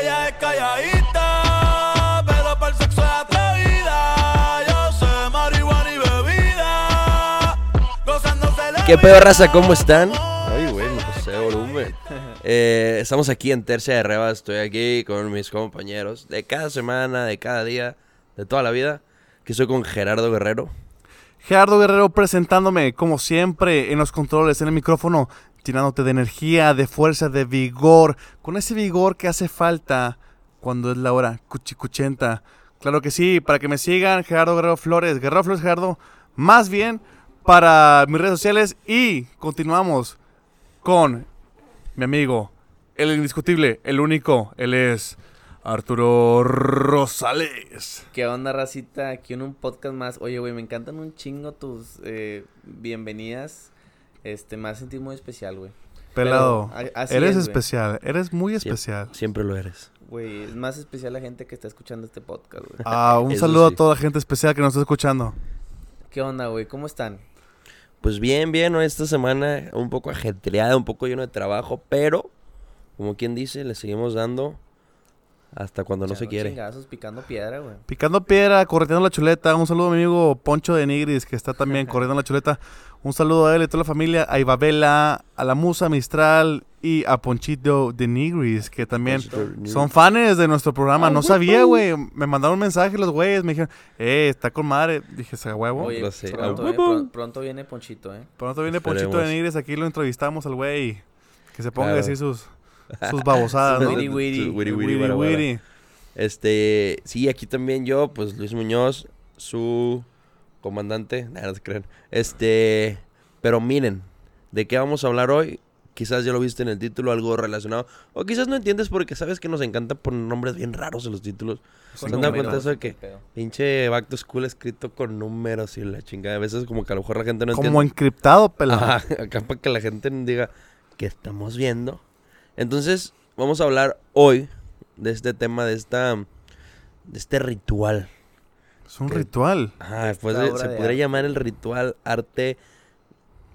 Ella es calladita, pero para el sexo es atrevida. Yo sé marihuana y bebida. Gozándose la ¿Qué pedo, raza? ¿Cómo están? Ay, güey, pasé de volumen. Eh, estamos aquí en Tercia de Rebas. Estoy aquí con mis compañeros de cada semana, de cada día, de toda la vida. Que soy con Gerardo Guerrero. Gerardo Guerrero presentándome, como siempre, en los controles, en el micrófono, llenándote de energía, de fuerza, de vigor, con ese vigor que hace falta cuando es la hora cuchicuchenta. Claro que sí, para que me sigan, Gerardo Guerrero Flores, Guerrero Flores Gerardo, más bien para mis redes sociales y continuamos con mi amigo, el indiscutible, el único, él es Arturo Rosales. ¿Qué onda, racita? Aquí en un podcast más. Oye, güey, me encantan un chingo tus eh, bienvenidas. Este, me hace sentir muy especial, güey. Pelado, Pero, a- así eres es, especial, eres muy especial. Siempre lo eres. Güey, es más especial la gente que está escuchando este podcast, güey. Ah, un saludo sí. a toda la gente especial que nos está escuchando. ¿Qué onda, güey? ¿Cómo están? Pues bien, bien, ¿no? esta semana un poco ajetreada, un poco lleno de trabajo, pero, como quien dice, le seguimos dando hasta cuando no se quiere. chingazos, picando piedra, güey. Picando piedra, correteando la chuleta. Un saludo a mi amigo Poncho de Nigris, que está también corriendo la chuleta. Un saludo a él y a toda la familia, a Ibabela, a la Musa Mistral y a Ponchito de Nigris, que también son fans de nuestro programa. Ah, No sabía, güey. Me mandaron un mensaje los güeyes, me dijeron, eh, está con madre. Dije, ¿se huevo? Oye, lo sé. pronto, Ah, eh, pronto viene Ponchito, ¿eh? Pronto viene Ponchito de. Nigris, aquí lo entrevistamos al güey. Que se ponga a Claro. decir sus, sus babosadas, ¿no? Wiri, wiri. Wiri, wiri. Este, sí, aquí también yo, pues Luis Muñoz, su comandante, nada, no se crean. Este, pero miren, ¿de qué vamos a hablar hoy? Quizás ya lo viste en el título, algo relacionado. O quizás no entiendes porque sabes que nos encanta poner nombres bien raros en los títulos. ¿Se han dado cuenta eso de que qué pinche Back to School escrito con números y la chingada? A veces como que a lo mejor la gente no Como entiende. encriptado, pelado. Ajá, acá para que la gente diga que estamos viendo. Entonces, vamos a hablar hoy de este tema, de esta de este ritual. Es un que- ritual. Ajá, después de- se de podría arte. llamar el ritual arte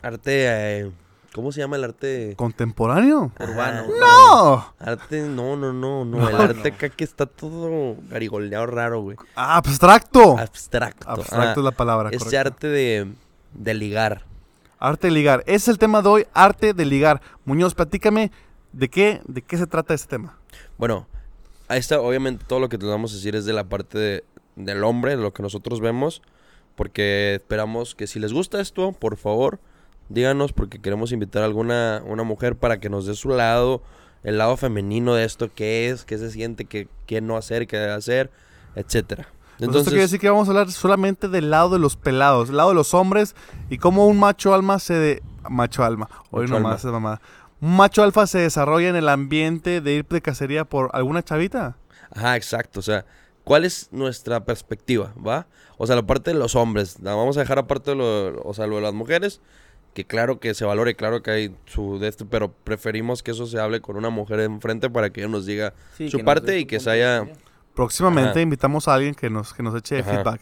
arte eh, ¿cómo se llama el arte? ¿Contemporáneo? Urbano. ¡No! Arte, no, no, no, no, No, el arte no. acá que está todo garigoleado raro, güey. ¡Abstracto! Abstracto. Abstracto ajá. es la palabra, Ese correcto. arte de, de ligar. Arte de ligar. Ese es el tema de hoy, arte de ligar. Muñoz, platícame de qué, de qué se trata este tema. Bueno, ahí está, obviamente todo lo que te vamos a decir es de la parte de- del hombre, de lo que nosotros vemos, porque esperamos que si les gusta esto, por favor, díganos, porque queremos invitar a alguna una mujer para que nos dé su lado, el lado femenino de esto, qué es, qué se siente, qué, qué no hacer, qué debe hacer, etcétera. Entonces, esto quiere decir que vamos a hablar solamente del lado de los pelados, del lado de los hombres y cómo un macho alma se... De... Macho alma. Hoy nomás es mamada. Un macho alfa se desarrolla en el ambiente de ir de cacería por alguna chavita. Ajá, exacto. O sea, ¿cuál es nuestra perspectiva? ¿Va? O sea, la parte de los hombres. La vamos a dejar aparte de lo, o sea, lo de las mujeres. Que claro que se valore, claro que hay su de este, pero preferimos que eso se hable con una mujer enfrente para que ella nos diga Sí, su parte y que se haya. Próximamente Ajá. invitamos a alguien que nos, que nos eche Ajá. feedback.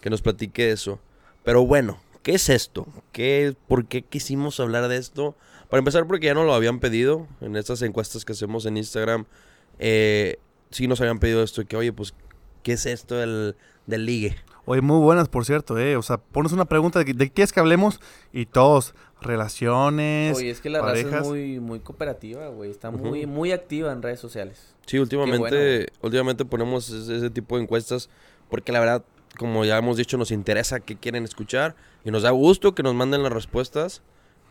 que nos platique eso. Pero bueno, ¿qué es esto? ¿Qué, ¿Por qué quisimos hablar de esto? Para empezar, porque ya nos lo habían pedido en estas encuestas que hacemos en Instagram. Eh, sí nos habían pedido esto, que oye, pues, ¿qué es esto del, del ligue? Oye, muy buenas, por cierto, eh. O sea, pones una pregunta de, de qué quieres que hablemos y todos, relaciones, Oye, es que la raza parejas. es muy, muy cooperativa, güey. Está muy, muy activa en redes sociales. Sí, últimamente, bueno. últimamente ponemos ese, ese tipo de encuestas porque la verdad, como ya hemos dicho, nos interesa qué quieren escuchar y nos da gusto que nos manden las respuestas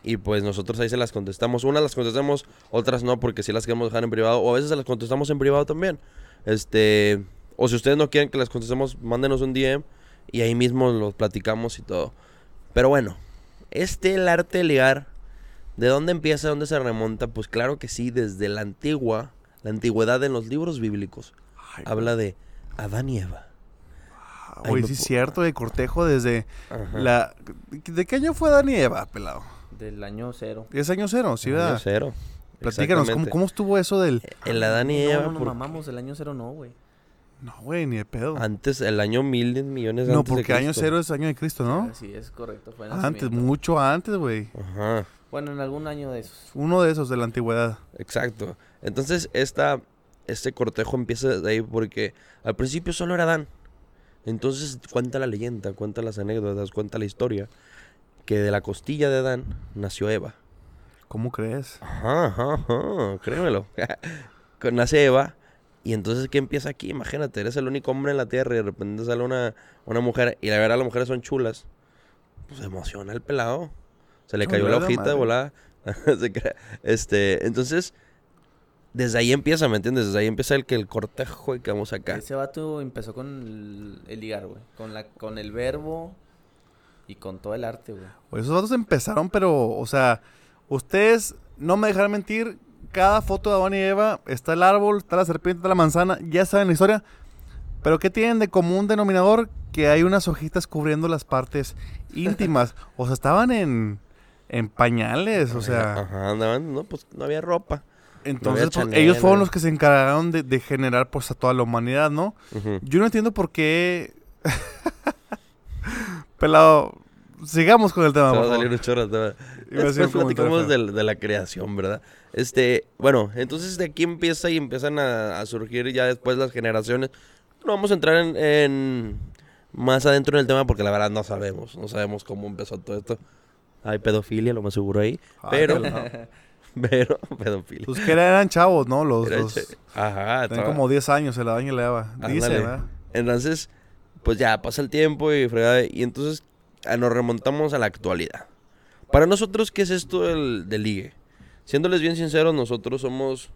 y pues nosotros ahí se las contestamos. Unas las contestamos, otras no porque sí las queremos dejar en privado o a veces se las contestamos en privado también. Este, o si ustedes no quieren que las contestemos, mándenos un DM y ahí mismo los platicamos y todo. Pero bueno, este el arte de ligar, ¿de dónde empieza, dónde se remonta? Pues claro que sí, desde la antigua, la antigüedad en los libros bíblicos. Ay, Habla de Adán y Eva. Oye, sí es cierto, de cortejo desde Ajá. la... ¿De qué año fue Adán y Eva, pelado? Del año cero. ¿10 años cero? Sí, Año ¿verdad? cero. Platícanos, ¿cómo. ¿cómo estuvo eso del...? El Adán y No, Eva, no por- mamamos, el año cero no, güey. No, güey, ni de pedo. antes, el año mil de millones No, antes de porque año Cristo. cero es año de Cristo, ¿no? Así es, correcto. Fue Antes, mucho antes, güey. Ajá, Bueno, en algún año de esos. Uno de esos de la antigüedad. exacto. Entonces, esta, este cortejo empieza desde ahí porque al principio solo era Dan. Entonces cuenta la leyenda, cuenta las anécdotas, cuenta la historia que de la costilla de Dan nació Eva. ¿Cómo crees? Ajá, ajá, ajá, créemelo. Con- Nace Eva. Y entonces, ¿qué empieza aquí? Imagínate, eres el único hombre en la tierra y de repente sale una, una mujer. Y la verdad, las mujeres son chulas. Pues se emociona el pelado. Se le No, cayó la hojita de volada. Este, entonces, desde ahí empieza, ¿me entiendes? Desde ahí empieza el que el cortejo y que vamos acá. Ese vato empezó con el, el ligar, güey. Con, la, con el verbo y con todo el arte, güey. Pues esos datos empezaron, pero, o sea, ustedes no me dejarán mentir. Cada foto de Adán y Eva está el árbol, está la serpiente, está la manzana, ya saben la historia. Pero ¿qué tienen de común denominador? Que hay unas hojitas cubriendo las partes íntimas. o sea, estaban en, en pañales, o sea. Ajá, andaban, no, pues no había ropa. Entonces, pues, Chanel, ellos fueron los que se encargaron de, de generar pues a toda la humanidad, ¿no? Yo no entiendo por qué. Pelado, sigamos con el tema, Se va a salir un chorro. Después platicamos del- de, la creación, ¿verdad? Este, bueno, entonces de aquí empieza y empiezan a, a surgir ya después las generaciones. No vamos a entrar en, en más adentro en el tema porque la verdad no sabemos, no sabemos cómo empezó todo esto. Hay pedofilia, lo más seguro ahí, Ay, pero, pero, pedofilia. Pues que eran chavos, ¿no? Los, Era los- Ajá, tenían como 10 años, se la daña y le daba. Dice. ¿verdad? Entonces, pues ya pasa el tiempo y fregada, y entonces ah, nos remontamos a la actualidad. Para nosotros, ¿qué es esto del, del ligue? Siéndoles bien sinceros, nosotros somos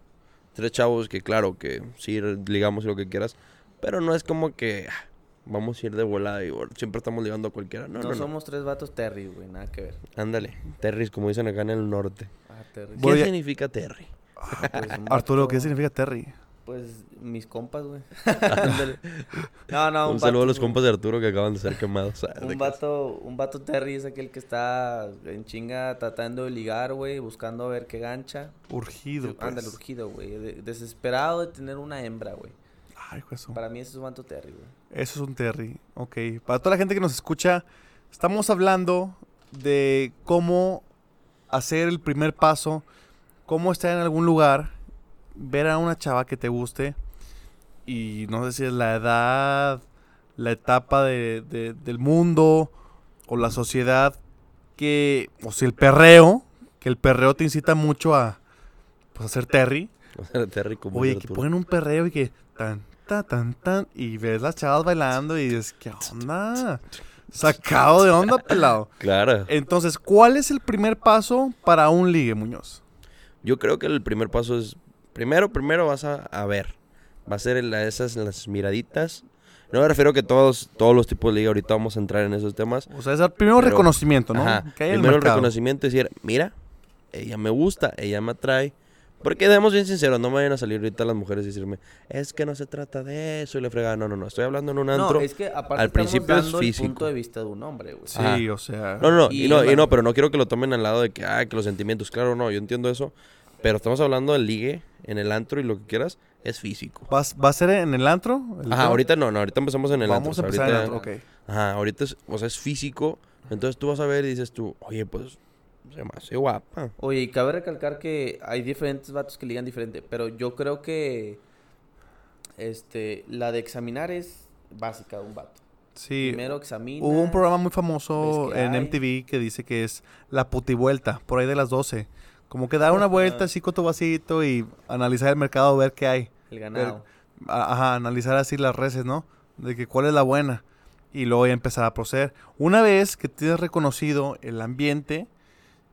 tres chavos que, claro, que sí ligamos y lo que quieras, pero no es como que ah, vamos a ir de volada y bueno, siempre estamos ligando a cualquiera. No, No, no, no. somos tres vatos Terry, güey. Nada que ver. Ándale, Terry, como dicen acá en el norte. Ah, Terry. ¿Qué Voy a- significa Terry? Pues, un Arturo, ¿qué significa Terry? Pues mis compas, güey. No, no, un saludo a los compas de Arturo que acaban de ser quemados. Un vato, un vato Terry es aquel que está en chinga tratando de ligar, güey, buscando a ver qué gancha. Urgido, pues. Ándale, urgido, güey. de- desesperado de tener una hembra, güey. Ay, pues, eso. Para mí ese es un vato Terry, güey. Eso es un Terry. Ok. Para toda la gente que nos escucha, estamos hablando de cómo hacer el primer paso, cómo estar en algún lugar, ver a una chava que te guste y no sé si es la edad, la etapa de- de- del mundo o la sociedad que, o si el perreo, que el perreo te incita mucho a, pues, a ser Terry. Terry como Oye, que Arturo. ponen un perreo y que tan, tan, tan, tan, y ves las chavas bailando y dices, ¿qué onda? Sacado de onda, pelado. Claro. Entonces, ¿cuál es el primer paso para un ligue, Muñoz? Yo creo que el primer paso es, primero, primero vas a, a ver, va a ser el- esas las miraditas. No me refiero que todos, todos los tipos de liga, ahorita vamos a entrar en esos temas. O sea, es el primero Pero- reconocimiento, ¿no? Ajá, Que hay el primero el reconocimiento y decir, mira, ella me gusta, ella me atrae. Porque debemos bien sinceros, no me vayan a salir ahorita las mujeres y decirme, es que no se trata de eso y le fregada. No, no, no, estoy hablando en un antro. No, es que aparte al principio es dando el físico. punto de vista de un hombre, güey. Sí, Ajá. o sea. No, no, no, y, Y no, y no, pero no quiero que lo tomen al lado de que, ah, que los sentimientos, claro, no, yo entiendo eso. Pero estamos hablando del ligue, en el antro y lo que quieras, es físico. ¿Vas- ¿Va a ser en el antro? ¿El Ajá, tema? ahorita no, no, ahorita empezamos en el Vamos a antro. o sea, empezar en el antro, ok. Ajá, ahorita es, o sea, es físico. Entonces tú vas a ver y dices tú, oye, pues, se me hace guapa. Oye, y cabe recalcar que hay diferentes vatos que ligan diferente, pero yo creo que este la de examinar es básica de un vato. Sí. Primero examina. Hubo un programa muy famoso en hay. MTV que dice que es la putivuelta, por ahí de las 12. Como que dar una vuelta así con tu vasito y analizar el mercado, ver qué hay. el ganado. Ajá, analizar así las reses, ¿no? De que cuál es la buena. Y luego ya empezar a proceder. Una vez que tienes reconocido el ambiente,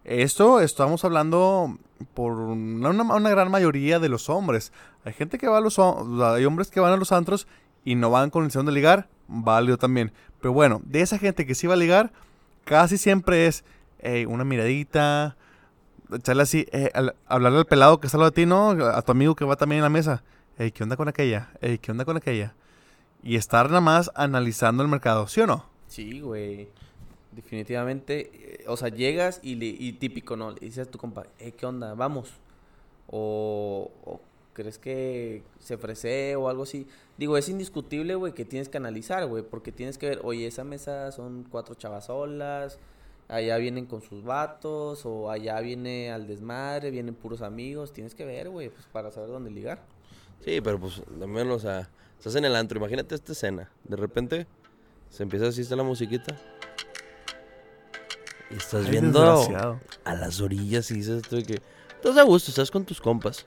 esto estamos hablando por una, una- gran mayoría de los hombres. Hay gente que va a los hay hombres que van a los antros y no van con la intención de ligar, válido también. Pero bueno, de esa gente que sí va a ligar, casi siempre es una miradita, echarle así, eh, hablarle al pelado que está al de ti, ¿no? A tu amigo que va también en la mesa. Ey, ¿qué onda con aquella? Ey, ¿qué onda con aquella? Y estar nada más analizando el mercado, ¿sí o no? Sí, güey. Definitivamente. eh, o sea, llegas y, típico, ¿no? Dices a tu compa, eh, ¿qué onda? Vamos. O, crees que se ofrece o algo así. Digo, es indiscutible, güey, que tienes que analizar, güey. Porque tienes que ver, oye, esa mesa son cuatro chavas solas. Allá vienen con sus vatos. O allá viene al desmadre, vienen puros amigos. Tienes que ver, güey, pues para saber dónde ligar. Sí, pero pues también, o sea, estás en el antro, imagínate esta escena. De repente se empieza así está la musiquita. Y estás Ay, viendo a las orillas y dices tú de que estás a gusto, estás con tus compas.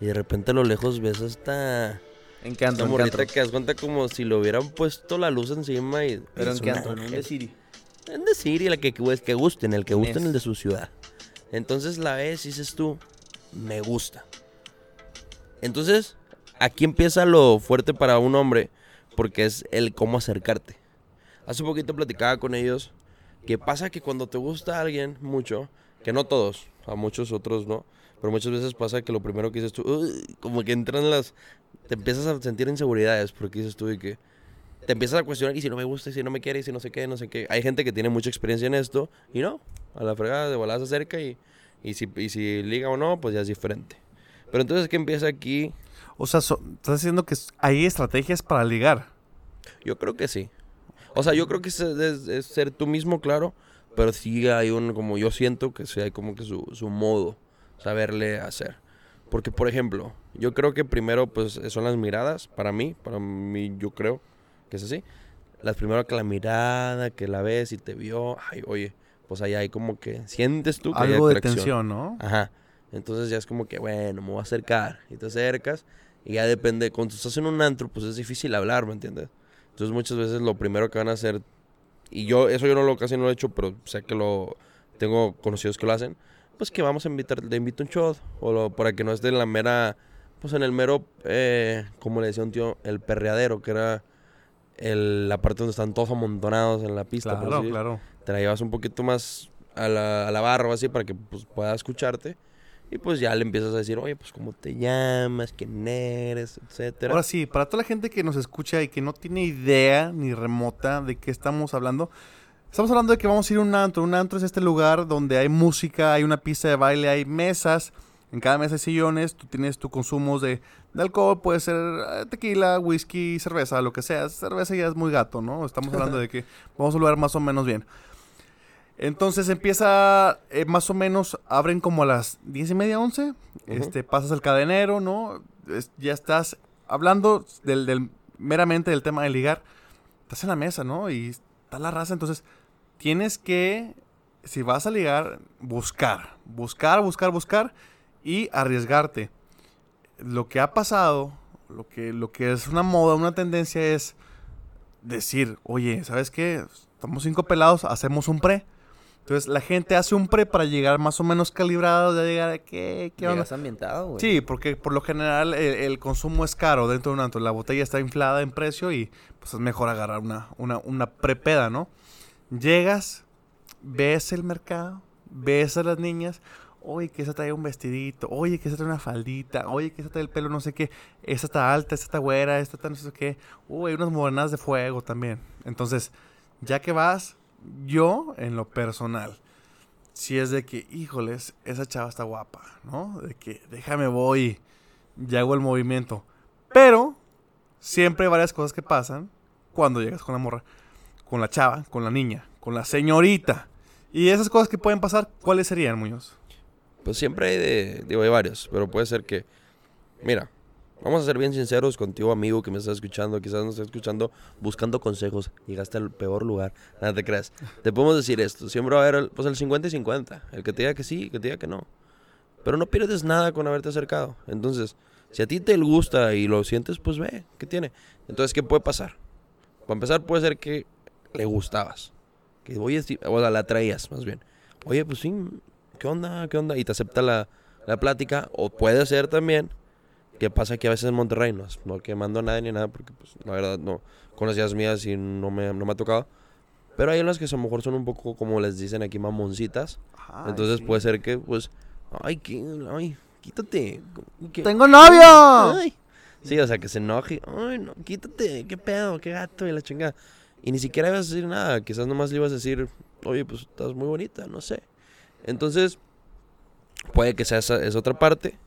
Y de repente a lo lejos ves hasta ¿En qué antro? esta ¿En qué morrita que das cuenta como si le hubieran puesto la luz encima y... Pero en antro, en un. En decir, y la que, que, gusten, el que ¿Quién gusten el de su ciudad. Entonces la ves y dices tú, me gusta. Entonces, aquí empieza lo fuerte para un hombre, porque es el cómo acercarte. Hace poquito platicaba con ellos que pasa que cuando te gusta alguien mucho, que no todos, a muchos otros no, pero muchas veces pasa que lo primero que dices tú, como que entran las, te empiezas a sentir inseguridades, porque dices tú de que te empiezas a cuestionar y si no me gusta, y si no me quiere, y si no sé qué, no sé qué. Hay gente que tiene mucha experiencia en esto y no, a la fregada de volada se acerca y, y, si, y si liga o no, pues ya es diferente. Pero entonces, ¿qué empieza aquí? O sea, so- estás diciendo que hay estrategias para ligar. Yo creo que sí. O sea, yo creo que es, es- es ser tú mismo, claro, pero sí hay un, como yo siento que sí hay como que su, su modo, saberle hacer. Porque, por ejemplo, yo creo que primero, pues, son las miradas, para mí, para mí, yo creo que es así. Las primero que la mirada, que la ves y te vio, ay, oye, pues ahí hay como que, sientes tú que hay Algo de tensión, ¿no? Ajá. Entonces ya es como que, bueno, me voy a acercar. Y te acercas. Y ya depende. Cuando estás en un antro, pues es difícil hablar, ¿me entiendes? Entonces muchas veces lo primero que van a hacer. Y yo, eso yo no lo casi no lo he hecho, pero sé que lo. Tengo conocidos que lo hacen. Pues que vamos a invitar, te invito un shot. O lo- para que no esté en la mera. Pues en el mero. Eh, como le decía un tío, el perreadero, que era. El, la parte donde están todos amontonados en la pista. por Claro, así claro. te la llevas un poquito más a la, a la barra así para que pues, pueda escucharte. Y pues ya le empiezas a decir, oye, pues cómo te llamas, quién eres, etcétera. Ahora sí, para toda la gente que nos escucha y que no tiene idea ni remota de qué estamos hablando, estamos hablando de que vamos a ir a un antro. Un antro es este lugar donde hay música, hay una pista de baile, hay mesas. En cada mesa hay sillones, tú tienes tu consumo de, de alcohol, puede ser eh, tequila, whisky, cerveza, lo que sea. Cerveza ya es muy gato, ¿no? Estamos hablando de que vamos a un lugar más o menos bien. Entonces empieza, eh, más o menos, abren como a las 10 y media, 11. Este, pasas el cadenero, ¿no? Es- ya estás hablando del, del- meramente del tema de ligar. Estás en la mesa, ¿no? Y está la raza, entonces tienes que, si vas a ligar, buscar. Buscar, buscar, buscar y arriesgarte. Lo que ha pasado, lo que, lo que es una moda, una tendencia es decir, oye, ¿sabes qué? Estamos cinco pelados, hacemos un pre. Entonces la gente hace un pre para llegar más o menos calibrado, de llegar a qué, qué onda. Ambientado, güey. Sí, porque por lo general el, el consumo es caro dentro de un antro. La botella está inflada en precio y pues es mejor agarrar una, una, una prepeda, ¿no? Llegas, ves el mercado, ves a las niñas. Oye, que esa trae un vestidito. Oye, que esa trae una faldita. Oye, que esa trae el pelo no sé qué. Esta está alta, esta está güera, esta está no sé qué. Uy, hay unas morenadas de fuego también. Entonces, ya que vas, yo, en lo personal, si es de que, híjoles, esa chava está guapa, ¿no? De que déjame voy y hago el movimiento. Pero siempre hay varias cosas que pasan cuando llegas con la morra, con la chava, con la niña, con la señorita. Y esas cosas que pueden pasar, ¿cuáles serían, Muñoz? Pues siempre hay de, digo, hay varios, pero puede ser que, mira, vamos a ser bien sinceros contigo, amigo, que me estás escuchando, quizás nos estás escuchando buscando consejos, llegaste al peor lugar, nada te creas. Te podemos decir esto, siempre va a haber, el- pues el 50 y 50, el que te diga que sí, el que te diga que no. Pero no pierdes nada con haberte acercado. Entonces, si a ti te gusta y lo sientes, pues ve, ¿qué tiene? Entonces, ¿qué puede pasar? Para empezar, puede ser que le gustabas. Que, oye, o sea, la traías, más bien. Oye, pues sí, ¿qué onda? ¿Qué onda? Y te acepta la, la plática. O puede ser también que pasa que a veces en Monterrey no, no quemando a nadie ni nada, porque pues la verdad no, con las ideas mías y no me, no me ha tocado. Pero hay unas que a lo mejor son un poco, como les dicen aquí, mamoncitas. Entonces puede ser que, pues, ay, ¿qué? ay quítate. ¡Tengo novio! Ay. Sí, o sea, que se enoje. Ay, no, quítate, qué pedo, qué gato y la chingada. Y ni siquiera ibas a decir nada. Quizás nomás le ibas a decir, oye, pues estás muy bonita, no sé. Entonces, puede que sea esa, esa otra parte.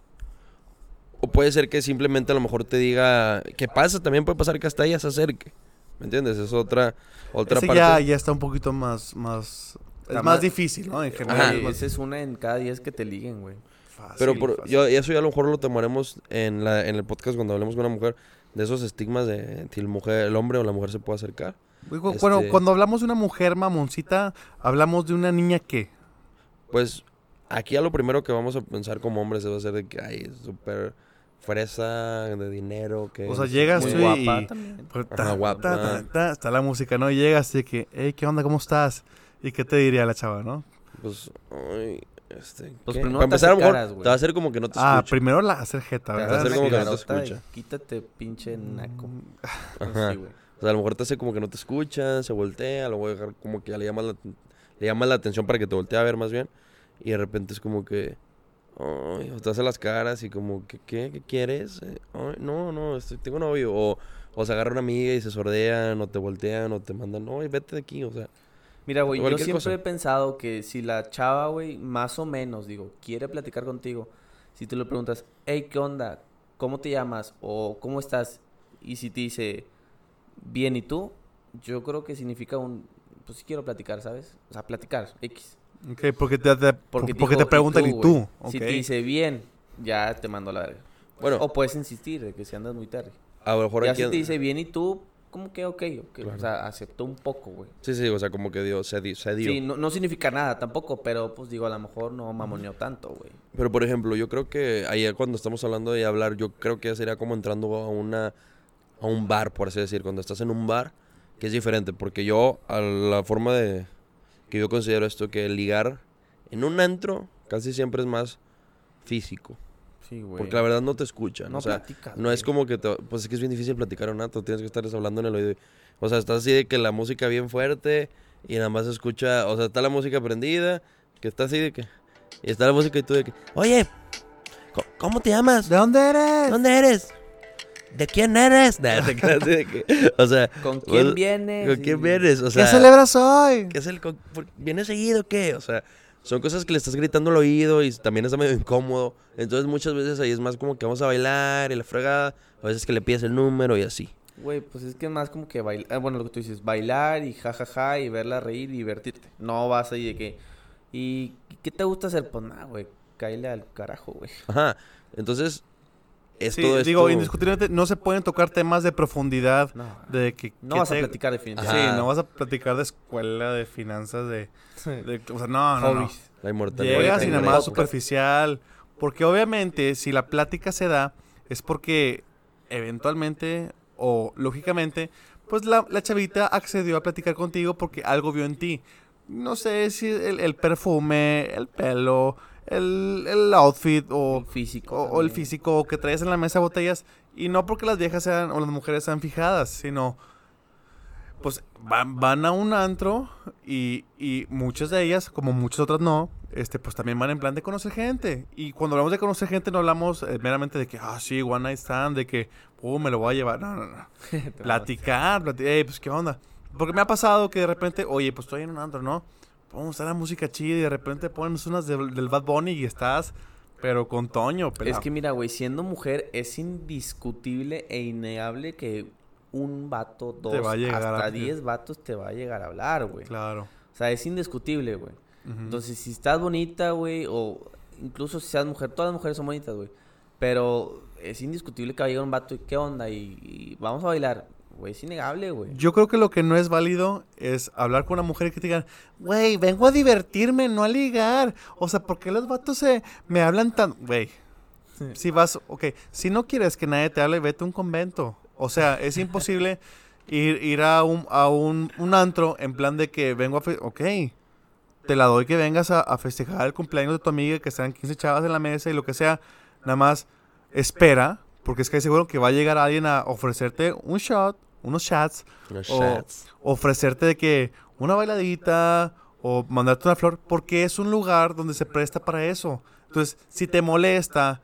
O puede ser que simplemente a lo mejor te diga, ¿qué pasa? También puede pasar que hasta ella se acerque. ¿Me entiendes? Es otra, otra Ese parte. ya, ya está un poquito más, más, es más más- difícil, ¿no? En general. Ajá. es Güey, más- esa es una en cada 10 que te liguen, güey. Fácil, Pero por, fácil. yo, y eso ya a lo mejor lo tomaremos en, la, en el podcast cuando hablemos con una mujer. De esos estigmas de si el, mujer, el hombre o la mujer se puede acercar. Bueno, Bueno, este- cuando hablamos de una mujer mamoncita, hablamos de una niña que. Pues aquí a lo primero que vamos a pensar como hombres va a ser de que hay súper fresa, de dinero, que... O sea, llegas Muy guapa y. también. pues, ta, guapa. ta, ta, ta, está la música, ¿no? Y llegas y que, hey, ¿qué onda? ¿Cómo estás? ¿Y qué te diría la chava, no? Pues, ay, este... Pues primero Para empezar, a lo caras, güey. te va a hacer como que no te Ah, escucha. primero la hacer jeta, Te ¿verdad? hacer hace como que no te escucha. Quítate, pinche naco. Ajá. Güey. O sea, a lo mejor te hace como que no te escucha, se voltea, luego dejar como que ya le llamas la, le llamas la atención para que te voltee a ver más bien. Y de repente es como que... Ay, o te hace las caras y como que, ¿qué? ¿Qué quieres? Eh, Ay, no, no, estoy, tengo novio. O, o se agarra una amiga y se sordean, o te voltean, o te mandan, no, vete de aquí, o sea... Mira, güey, yo siempre cosa. he pensado que si la chava, güey, más o menos, digo, quiere platicar contigo, si tú le preguntas, hey, ¿qué onda? ¿Cómo te llamas? O ¿cómo estás? Y si te dice, bien, ¿y tú? Yo creo que significa un, pues sí quiero platicar, ¿sabes? O sea, platicar, X. Ok, porque te, te- Porque, porque dijo, te preguntan, ¿y güey?". tú? Si te dice bien, ya te mando a la verga. Bueno, O puedes insistir de que si andas muy terry. a lo mejor Ya aquí... si te dice bien, ¿y tú? ¿Cómo que ok? ok? Claro. O sea, aceptó un poco, güey. Sí, sí, o sea, como que dio, se, di- se dio. Sí, no, no significa nada tampoco, pero pues digo, a lo mejor no mamoneó tanto, güey. Pero por ejemplo, yo creo que ayer cuando estamos hablando de hablar, yo creo que sería como entrando a una a un bar, por así decir, cuando estás en un bar, que es diferente, porque yo a la forma de que yo considero esto que ligar en un antro casi siempre es más físico, Sí, güey. porque la verdad no te escuchan, no o sea, platicas, no es como que te, pues es que es bien difícil platicar en un antro, tienes que estar hablando en el oído. O sea, estás así de que la música bien fuerte y nada más se escucha, o sea, está la música prendida, que está así de que y está la música y tú de que, "Oye, ¿cómo- ¿cómo te llamas? ¿De dónde eres? ¿Dónde eres? ¿De quién eres? Nah, te quedas así de que- o sea, ¿Con quién vienes? ¿Con quién vienes? O sea, ¿Qué celebras hoy? ¿qué es el ¿Vienes seguido o qué? O sea, son cosas que le estás gritando al oído y también está medio incómodo. Entonces muchas veces ahí es más como que vamos a bailar y la fregada. A veces que le pides el número y así. Güey, pues es que es más como que bailar, bueno, lo que tú dices, bailar y jajaja y verla reír y divertirte. No vas ahí de que, ¿y qué te gusta hacer? Pues nada, güey, cáele al carajo, güey. Ajá. Entonces, es Sí, todo esto... digo, indiscutiblemente no se pueden tocar temas de profundidad No, de que... no que vas a platicar Sí, definitivamente. no vas a platicar de escuela, de finanzas, de... de- o sea, no, no, no. La inmortalidad. Llegas y nada más superficial. Porque obviamente, si la plática se da, es porque eventualmente o lógicamente, pues la, la chavita accedió a platicar contigo porque algo vio en ti. No sé si el, el perfume, el pelo, el, el outfit o, El físico. o, o el físico que traes en la mesa de botellas. Y no porque las viejas sean o las mujeres sean fijadas, sino pues van, van a un antro y, y muchas de ellas, como muchas otras no, este, pues también van en plan de conocer gente. Y cuando hablamos de conocer gente no hablamos eh, meramente de que, ah, sí, one night stand, de que, uh, me lo voy a llevar. No, no, no. Platicar, platicar, "Ey, pues qué onda. Porque me ha pasado que de repente, oye, pues estoy en un antro, ¿no? Vamos a la música chida y de repente pones unas de- del Bad Bunny y estás, pero con Toño, Es pelado. que mira, güey, siendo mujer es indiscutible e innegable que un vato, dos, va hasta diez vatos te va a llegar a hablar, güey. Claro. O sea, es indiscutible, güey. Entonces, si estás bonita, güey, o incluso si seas mujer, todas las mujeres son bonitas, güey. Pero es indiscutible que va a llegar un vato y qué onda y, y vamos a bailar. Güey, es innegable, güey. Yo creo que lo que no es válido es hablar con una mujer y que te digan, güey, vengo a divertirme, no a ligar. O sea, ¿por qué los vatos se me hablan tan... Güey, si vas, ok, si no quieres que nadie te hable, vete a un convento. O sea, es imposible ir, ir a, un, a un, un antro en plan de que vengo a... fe- ok, te la doy que vengas a, a festejar el cumpleaños de tu amiga, que están 15 chavas en la mesa y lo que sea. Nada más espera, porque es que seguro que va a llegar alguien a ofrecerte un shot, unos shots, Unos o shots. ofrecerte de que una bailadita o mandarte una flor, porque es un lugar donde se presta para eso. Entonces, si te molesta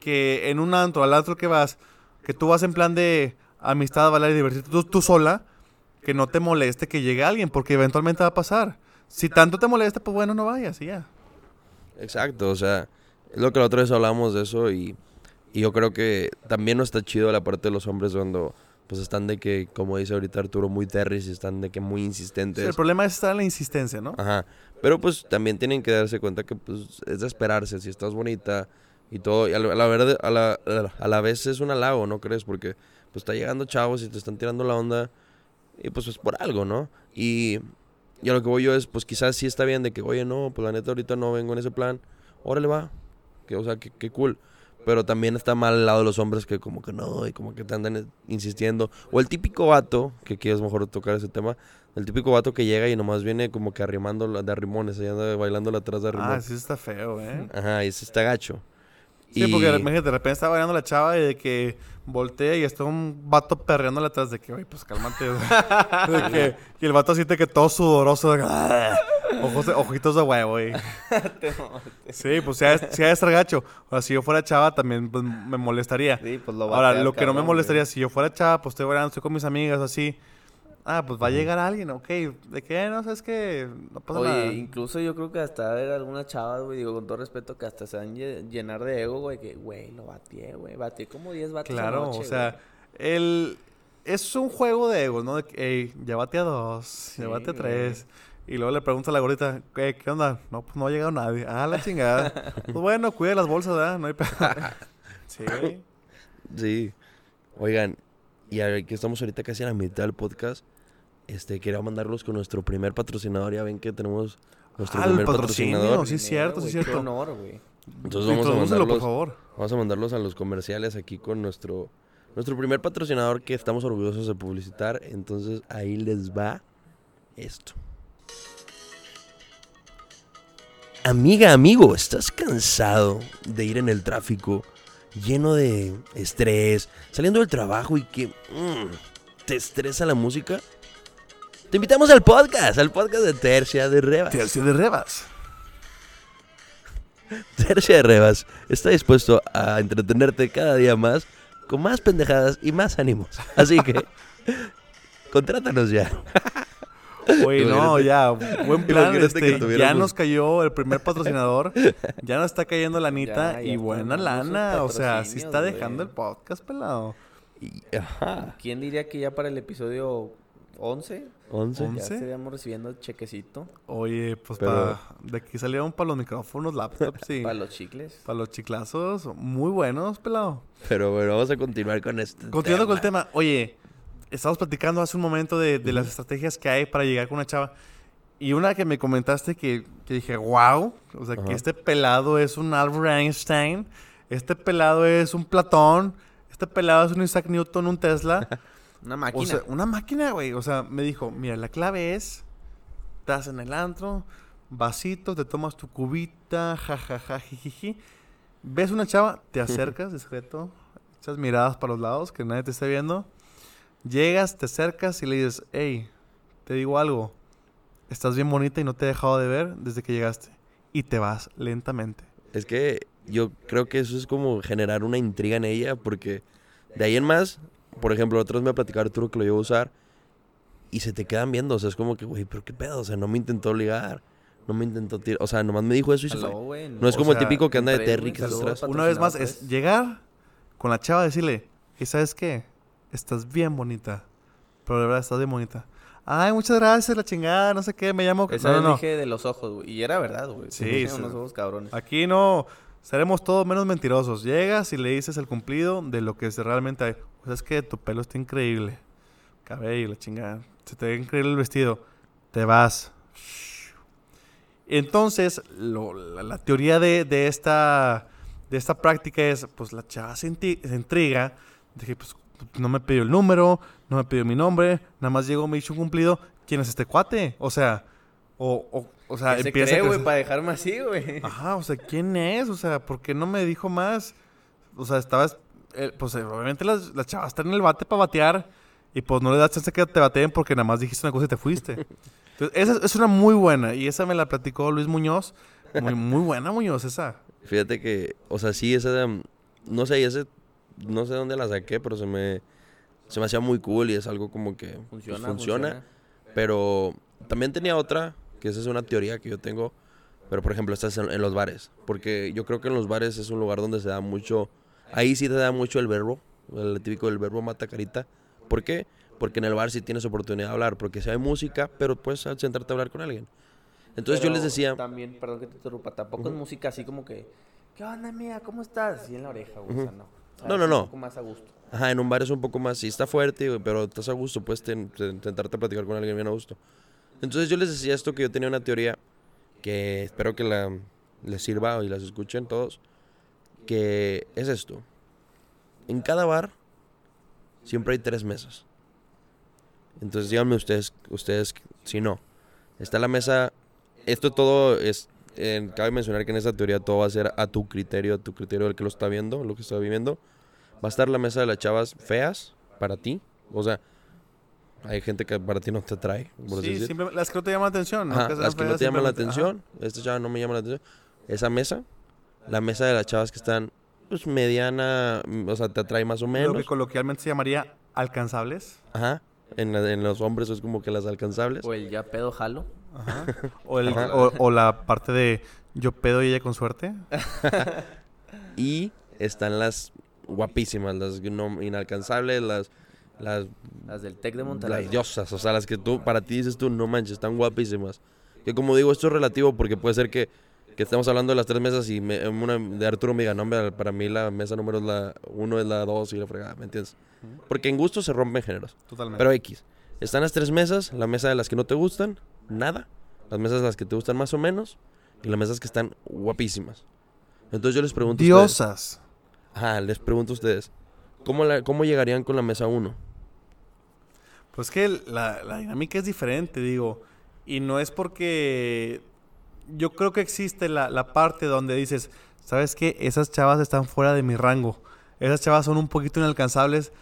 que en un antro, al antro que vas, que tú vas en plan de amistad, bailar y divertirte tú, tú sola, que no te moleste que llegue alguien, porque eventualmente va a pasar. Si tanto te molesta, pues bueno, no vayas y ya. Exacto, o sea, es lo que la otra vez hablamos de eso y, y yo creo que también no está chido la parte de los hombres cuando, pues están de que, como dice ahorita Arturo, muy terris y están de que muy Sí, insistentes. el problema es estar en la insistencia, ¿no? Ajá. Pero pues también tienen que darse cuenta que pues es de esperarse, si estás bonita y todo. Y a la, verde- a la, a la vez es un halago, ¿no crees? Porque pues está llegando chavos y te están tirando la onda y pues es por algo, ¿no? Y, y a lo que voy yo es, pues quizás sí está bien de que, oye, no, pues la neta ahorita no vengo en ese plan. Órale, va. Que, o sea, que, que cool. Pero también está mal al lado de los hombres que como que no, y como que te andan insistiendo. O el típico vato, que aquí es mejor tocar ese tema, el típico vato que llega y nomás viene como que arrimando de arrimones, ahí anda bailando atrás de Ah, arrimones. sí está feo, ¿eh? Ajá, y ese está gacho. Sí, Y- porque imagínate, de repente está bailando la chava y de que voltea y está un vato perreándole atrás de que, oye, pues cálmate. de que, y el vato siente que todo sudoroso. de que, "Ah", ojos ojitos de huevo, güey. Sí, pues si ha si ha de estar gacho. Ahora, si yo fuera chava también pues, me molestaría. Sí, pues lo Ahora, lo que no me molestaría, güey. si yo fuera chava, pues estoy bailando, estoy con mis amigas, así. Ah, pues va a llegar alguien, ok. ¿De qué? No, sabes que no pasa Oye, nada. incluso yo creo que hasta haber algunas chavas, güey, digo, con todo respeto, que hasta se van a lle- llenar de ego, güey, que, güey, lo batié, güey, batié como 10 vatos Claro, anoche, o sea, el es un juego de egos, ¿no? De que, hey, llévate a dos, llévate a güey. tres. Y luego le pregunta a la gordita, ¿qué, qué onda? No, pues no ha llegado nadie. Ah, la chingada. pues bueno, cuide las bolsas, ¿verdad? No hay sí, güey. Sí. Oigan, y a ver, que estamos ahorita casi a la mitad del podcast, este, quería mandarlos con nuestro primer patrocinador. Ya ven que tenemos nuestro Ah, el primer patrocinio, patrocinador. sí es cierto, sí es cierto. Qué honor, güey. Entonces vamos a por mandarlos, favor. vamos a mandarlos a los comerciales aquí con nuestro, nuestro primer patrocinador que estamos orgullosos de publicitar. Entonces ahí les va esto. Amiga, amigo, ¿estás cansado de ir en el tráfico lleno de estrés, saliendo del trabajo y que mm, te estresa la música? Te invitamos al podcast, al podcast de Tercia de Rebas. Tercio de rebas. Tercia de Rebas está dispuesto a entretenerte cada día más con más pendejadas y más ánimos. Así que, contrátanos ya. Oye, no, ya, buen plan. Este, ya nos cayó el primer patrocinador. ya nos está cayendo la anita Ya, y buena lana. O sea, sí está dejando el podcast pelado. Y- ajá. ¿Quién diría que ya para el episodio 11 11. Once. ya estaríamos recibiendo chequecito Oye, pues Pero- para de aquí salieron para los micrófonos, laptops y para los chicles? para los chiclazos, muy buenos, pelado. Pero bueno, vamos a continuar con este. Continuando con el tema, oye, estábamos platicando hace un momento de, de las estrategias que hay para llegar con una chava. Y una que me comentaste que, que dije, wow, o sea, Ajá. que este pelado es un Albert Einstein, este pelado es un Platón, este pelado es un Isaac Newton, un Tesla. Una O máquina. sea, una máquina, güey. O sea, me dijo, mira, la clave es, estás en el antro, vasito, te tomas tu cubita, jajaja, jijiji. Ves una chava, te acercas, discreto, echas miradas para los lados, que nadie te esté viendo. Llegas, te acercas y le dices, hey, te digo algo. Estás bien bonita y no te he dejado de ver desde que llegaste. Y te vas lentamente. Es que yo creo que eso es como generar una intriga en ella, porque de ahí en más, por ejemplo, otra vez me ha platicado Arturo que lo llevo a usar y se te quedan viendo. O sea, es como que, güey, pero qué pedo. O sea, no me intentó ligar, no me intentó tirar. O sea, nomás me dijo eso y se fue. güey, No es O como el típico que anda de Terry que atrás. Una vez más, es llegar con la chava, decirle, ¿y sabes qué? Estás bien bonita. Pero de verdad, estás bien bonita. Ay, muchas gracias, la chingada, no sé qué, me llamo... Esa No, no, vez no. dije de los ojos, güey. Y era verdad, güey. Sí, sí. unos ojos cabrones. Aquí no... Seremos todos menos mentirosos. Llegas y le dices el cumplido de lo que es realmente hay. O sea, es que tu pelo está increíble. Cabello, la chingada. Se te ve increíble el vestido. Te vas. Entonces, lo- la, la teoría de, de esta, de esta práctica es, pues la chava se, se intriga. Que, pues, no me pidió el número, no me pidió mi nombre, nada más llegó, me hizo un cumplido. ¿Quién es este cuate? O sea, o, o, o sea, ¿Qué se empieza cree, güey, para dejarme así, güey? Ajá, o sea, ¿quién es? O sea, ¿por qué no me dijo más? O sea, estabas... eh, pues eh, obviamente las, las chavas están en el bate para batear y pues no le das chance que te bateen porque nada más dijiste una cosa y te fuiste. Entonces, esa es una muy buena y esa me la platicó Luis Muñoz. Muy, muy buena Muñoz esa. Fíjate que, o sea, sí, esa, de, no sé, ese, no sé dónde la saqué, pero se me, se me hacía muy cool y es algo como que pues, Funciona, funciona. funciona. Pero también tenía otra, que esa es una teoría que yo tengo, pero por ejemplo, esta es en, en los bares, porque yo creo que en los bares es un lugar donde se da mucho, ahí sí te da mucho el verbo, el típico del verbo mata carita, ¿Por qué? Porque en el bar sí tienes oportunidad de hablar, porque si hay música, pero puedes sentarte a hablar con alguien. Entonces yo les decía, También, perdón que te interrumpa, tampoco es música así como que, ¿qué onda, mía? ¿Cómo estás? Así en la oreja, güey. O sea, no. O sea, No, es no, un no. poco más a gusto. ajá, en un bar es un poco más, sí está fuerte, pero estás a gusto, puedes sentarte a platicar con alguien bien a gusto. Entonces yo les decía esto que yo tenía una teoría que espero que la, les sirva y las escuchen todos, que es esto. En cada bar siempre hay tres mesas. Entonces díganme ustedes, ustedes si no. Está la mesa, esto todo es, eh, cabe mencionar que en esta teoría todo va a ser a tu criterio, a tu criterio del que lo está viendo, lo que está viviendo. Va a estar la mesa de las chavas feas para ti. O sea, hay gente que para ti no te atrae, por Sí, decir. simplemente las que no te llaman la atención. ¿no? Ajá, las que no te llaman la simplemente- ajá. atención. Esta chava no me llama la atención. Esa mesa, la mesa de las chavas que están, pues mediana, mm, o sea, te atrae más o Lo menos. que coloquialmente se llamaría alcanzables. Ajá. En, la- en los hombres es como que las alcanzables. O el ya pedo jalo. Ajá. O, el- Ajá. o, o la parte de yo pedo y ella con suerte. Y están las guapísimas, las no- inalcanzables, las, las, Las del Tec de Monterrey. las diosas. O sea, las que tú, para ti dices tú, no manches, están guapísimas. Que como digo, esto es relativo porque puede ser que, que estamos hablando de las tres mesas y me- una de Arturo me diga, no, hombre, para mí la mesa número es la uno, es la dos y la fregada, ¿me entiendes? Porque en gusto se rompen géneros. Totalmente. Pero X. Están las tres mesas, la mesa de las que no te gustan, nada. Las mesas de las que te gustan más o menos. Y las mesas que están guapísimas. Entonces yo les pregunto a ustedes. Diosas. Ajá, les pregunto a ustedes. ¿Cómo, la- cómo llegarían con la mesa 1? Pues que la, la dinámica es diferente, digo. Y no es porque yo creo que existe la, la parte donde dices, ¿sabes qué? Esas chavas están fuera de mi rango. Esas chavas son un poquito inalcanzables.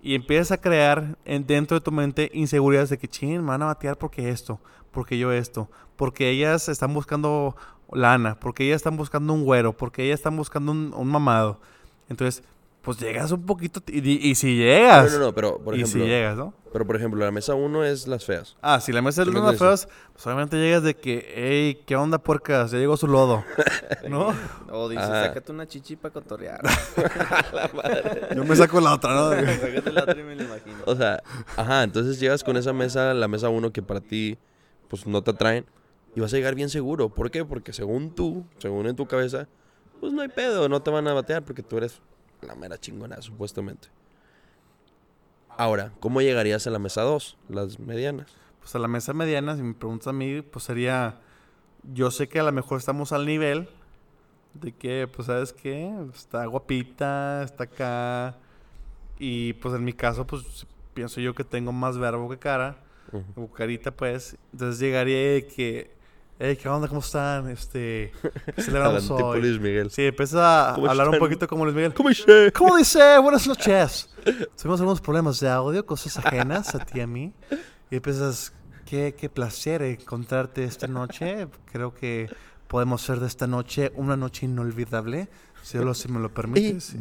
Y empiezas a crear en, dentro de tu mente inseguridades de que, ching, van a batear porque esto, porque yo esto, porque ellas están buscando lana, porque ellas están buscando un güero, porque ellas están buscando un, un mamado. Entonces, pues llegas un poquito, y, y si llegas, No, no, no, pero por y ejemplo, si llegas, ¿no? pero por ejemplo, la mesa 1 es las feas. Ah, si la mesa es ¿Qué de me unas dices? feas, pues obviamente llegas de que, hey, ¿qué onda, puercas? Ya llegó su lodo. ¿No? O dice, Ajá. sácate una chichi para cotorrear. Yo me saco la otra, ¿no? sácate la otra y me lo imagino. O sea, ajá, entonces llegas con esa mesa, la mesa 1 que para ti, pues no te atraen. Y vas a llegar bien seguro. ¿Por qué? Porque según tú, según en tu cabeza, pues no hay pedo, no te van a batear porque tú eres la mera chingona, supuestamente. Ahora, ¿cómo llegarías a la mesa 2? Las medianas. Pues a la mesa mediana, si me preguntas a mí, pues sería, yo sé que a lo mejor estamos al nivel de que, pues, ¿sabes qué? Está guapita, está acá. Y pues en mi caso, pues pienso yo que tengo más verbo que cara. Ujú. o carita, pues. Entonces llegaría de que, hey, ¿qué onda? ¿Cómo están? Este, ¿qué celebramos tipo hoy? Luis Miguel. Sí, empieza a ¿Cómo hablar un están? poquito como Luis Miguel. ¿Cómo dice? ¿Cómo dice? Buenas noches. Tuvimos algunos problemas de audio, cosas ajenas a ti y a mí. Y empiezas, qué, qué placer encontrarte esta noche. Creo que podemos hacer de esta noche una noche inolvidable. Solo si me lo permites.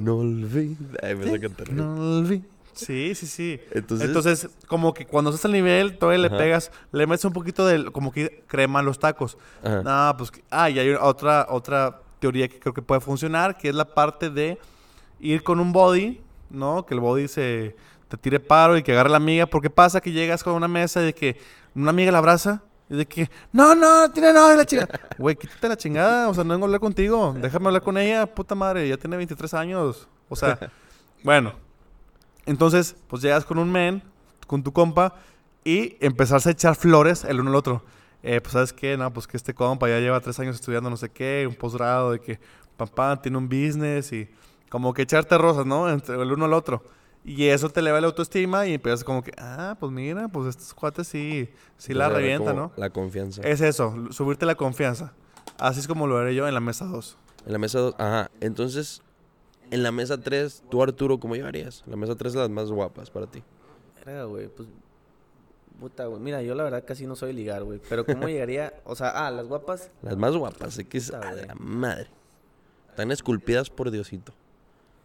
Saca terrible. No olvi- Sí, sí, sí. Entonces, Entonces, como que cuando estás al nivel, todavía le pegas, le metes un poquito de, como que crema a los tacos. ajá. Ah, pues, ah, y hay otra, otra teoría que creo que puede funcionar, que es la parte de ir con un body, ¿no? Que el body se te tire paro y que agarre la amiga. Porque pasa que llegas con una mesa y de que una amiga la abraza y de que, no, no, tiene no, la chingada. Güey, quítate la chingada, o sea, no vengo a hablar contigo. Déjame hablar con ella, puta madre, ya tiene 23 años. O sea, bueno. Entonces, pues llegas con un men, con tu compa, y empezarse a echar flores el uno al otro. Eh, pues, ¿sabes qué? No, pues que este compa ya lleva tres años estudiando no sé qué, un posgrado, de que papá tiene un business y como que echarte rosas, ¿no? Entre el uno al otro. Y eso te eleva la autoestima y empiezas como que, ah, pues mira, pues estos cuates sí, sí la revientan, ¿no? La confianza. Es eso, subirte la confianza. Así es como lo haré yo en la mesa 2. En la mesa 2, ajá. Entonces, en la mesa 3, tú Arturo, ¿cómo llevarías? La mesa 3 es las más guapas para ti. Verga, güey, pues. Puta, güey. Mira, yo la verdad casi no soy ligar, güey. Pero ¿cómo llegaría? O sea, ah, las guapas. Las más guapas, sé que es Puta, a la madre. Están esculpidas por Diosito.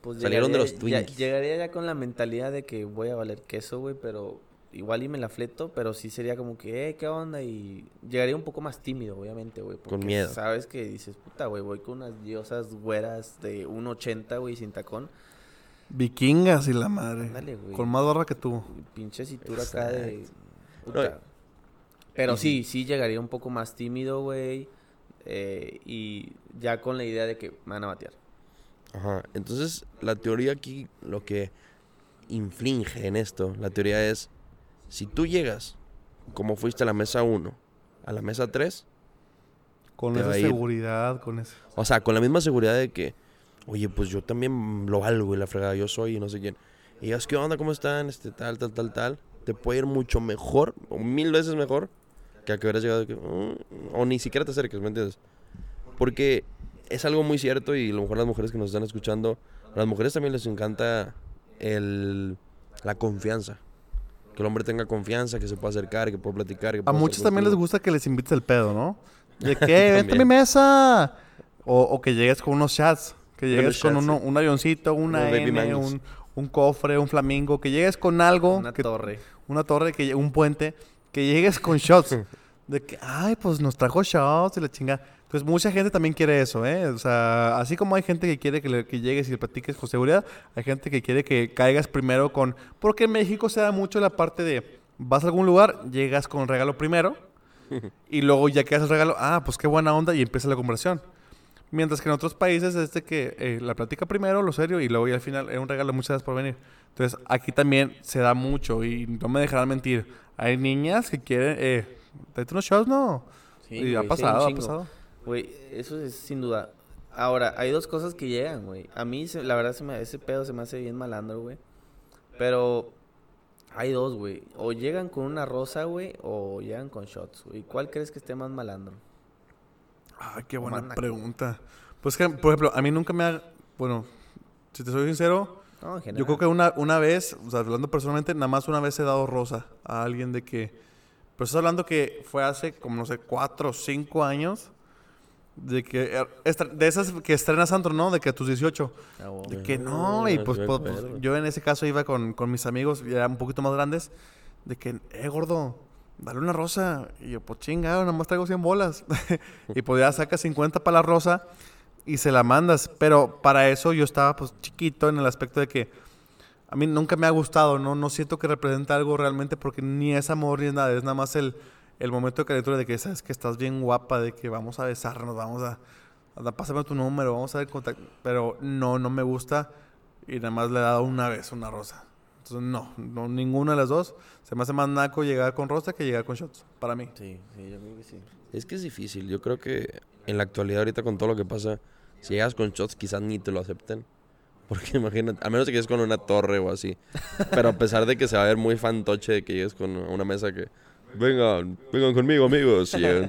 Pues Salieron de los ya- Twinkies. llegaría ya con la mentalidad de que voy a valer queso, güey, pero igual y me la fleto, pero sí sería como que, eh, ¿qué onda? Y llegaría un poco más tímido, obviamente, güey. Con porque miedo. Sabes que dices, puta, güey, voy con unas diosas güeras de 1.80, güey, sin tacón. Vikingas y la madre. Ándale, güey. Con más barra que tú. pinche cintura acá de... Exacto. puta. No, Pero sí, sí llegaría un poco más tímido, güey. eh, y ya con la idea de que me van a batear. Ajá. Entonces, la teoría aquí, lo que inflige en esto, la teoría es, si tú llegas, como fuiste a la mesa 1, a la mesa 3, Con esa seguridad, con ese... o sea, con la misma seguridad de que, oye, pues yo también lo valgo y la fregada, yo soy y no sé quién. Y digas, ¿qué onda? ¿Cómo están? Este, tal, tal, tal, tal. Te puede ir mucho mejor, o mil veces mejor, que a que hubieras llegado, que, "Mm", o ni siquiera te acerques, ¿me entiendes? Porque es algo muy cierto y a lo mejor las mujeres que nos están escuchando, a las mujeres también les encanta el, la confianza. Que el hombre tenga confianza, que se pueda acercar, que pueda platicar. Que A muchos también les gusta que les invites el pedo, ¿no? De que, vente a mi mesa. O, o que llegues con unos chats. Que llegues con chats, uno- sí. un avioncito, una N, un, un cofre, un flamingo. Que llegues con algo. Una que- torre. una torre, que, un puente. Que llegues con shots. de que, ay, pues nos trajo shots y la chinga. Entonces, mucha gente también quiere eso, ¿eh? O sea, así como hay gente que quiere que, le- que llegues y le platiques con seguridad, hay gente que quiere que caigas primero con... Porque en México se da mucho la parte de, vas a algún lugar, llegas con regalo primero, y luego ya que haces el regalo, ah, pues qué buena onda, y empieza la conversación. Mientras que en otros países es de que eh, la plática primero, lo serio, y luego ya al final es un regalo, muchas gracias por venir. Entonces, aquí también se da mucho, y no me dejarán mentir. Hay niñas que quieren, eh, unos shots, ¿no? Sí, y ha pasado, ha pasado. Güey, eso es sin duda. Ahora, hay dos cosas que llegan, güey. A mí, se- la verdad, se me- ese pedo se me hace bien malandro, güey. Pero hay dos, güey. O llegan con una rosa, güey, o llegan con shots, güey. ¿Cuál crees que esté más malandro? Ay, qué buena pregunta. Pues que, por ejemplo, a mí nunca me ha... Bueno, si te soy sincero, No, yo creo que una, una vez, o sea, hablando personalmente, nada más una vez he dado rosa a alguien de que... Pero estás hablando que fue hace como, no sé, cuatro o cinco años. De que... er, De esas que estrenas antro, ¿no? De que a tus 18. Ah. De que no, y Ah, pues, me pues, pues, yo en ese caso iba con, con mis amigos, ya un poquito más grandes, de que, eh, gordo, dale una rosa. Y yo, pues chingado, nada más traigo 100 bolas. y pues ya sacas 50 para la rosa y se la mandas. Pero para eso yo estaba pues chiquito en el aspecto de que a mí nunca me ha gustado, ¿no? No siento que representa algo realmente porque ni es amor ni es nada, es nada más el, el momento de calentura de que sabes que estás bien guapa, de que vamos a besarnos, vamos a, a pásame tu número, vamos a ver contacto. Pero no, no me gusta y nada le he dado una vez una rosa. Entonces no, no ninguna de las dos. Se me hace más naco llegar con rosa que llegar con shots, para mí. Sí, sí, yo creo que sí. Es que es difícil. Yo creo que en la actualidad, ahorita con todo lo que pasa, si llegas con shots, quizás ni te lo acepten. Porque imagínate, a menos que llegues con una torre o así. Pero a pesar de que se va a ver muy fantoche de que llegues con una mesa que. Vengan, vengan conmigo, amigos. Y sea,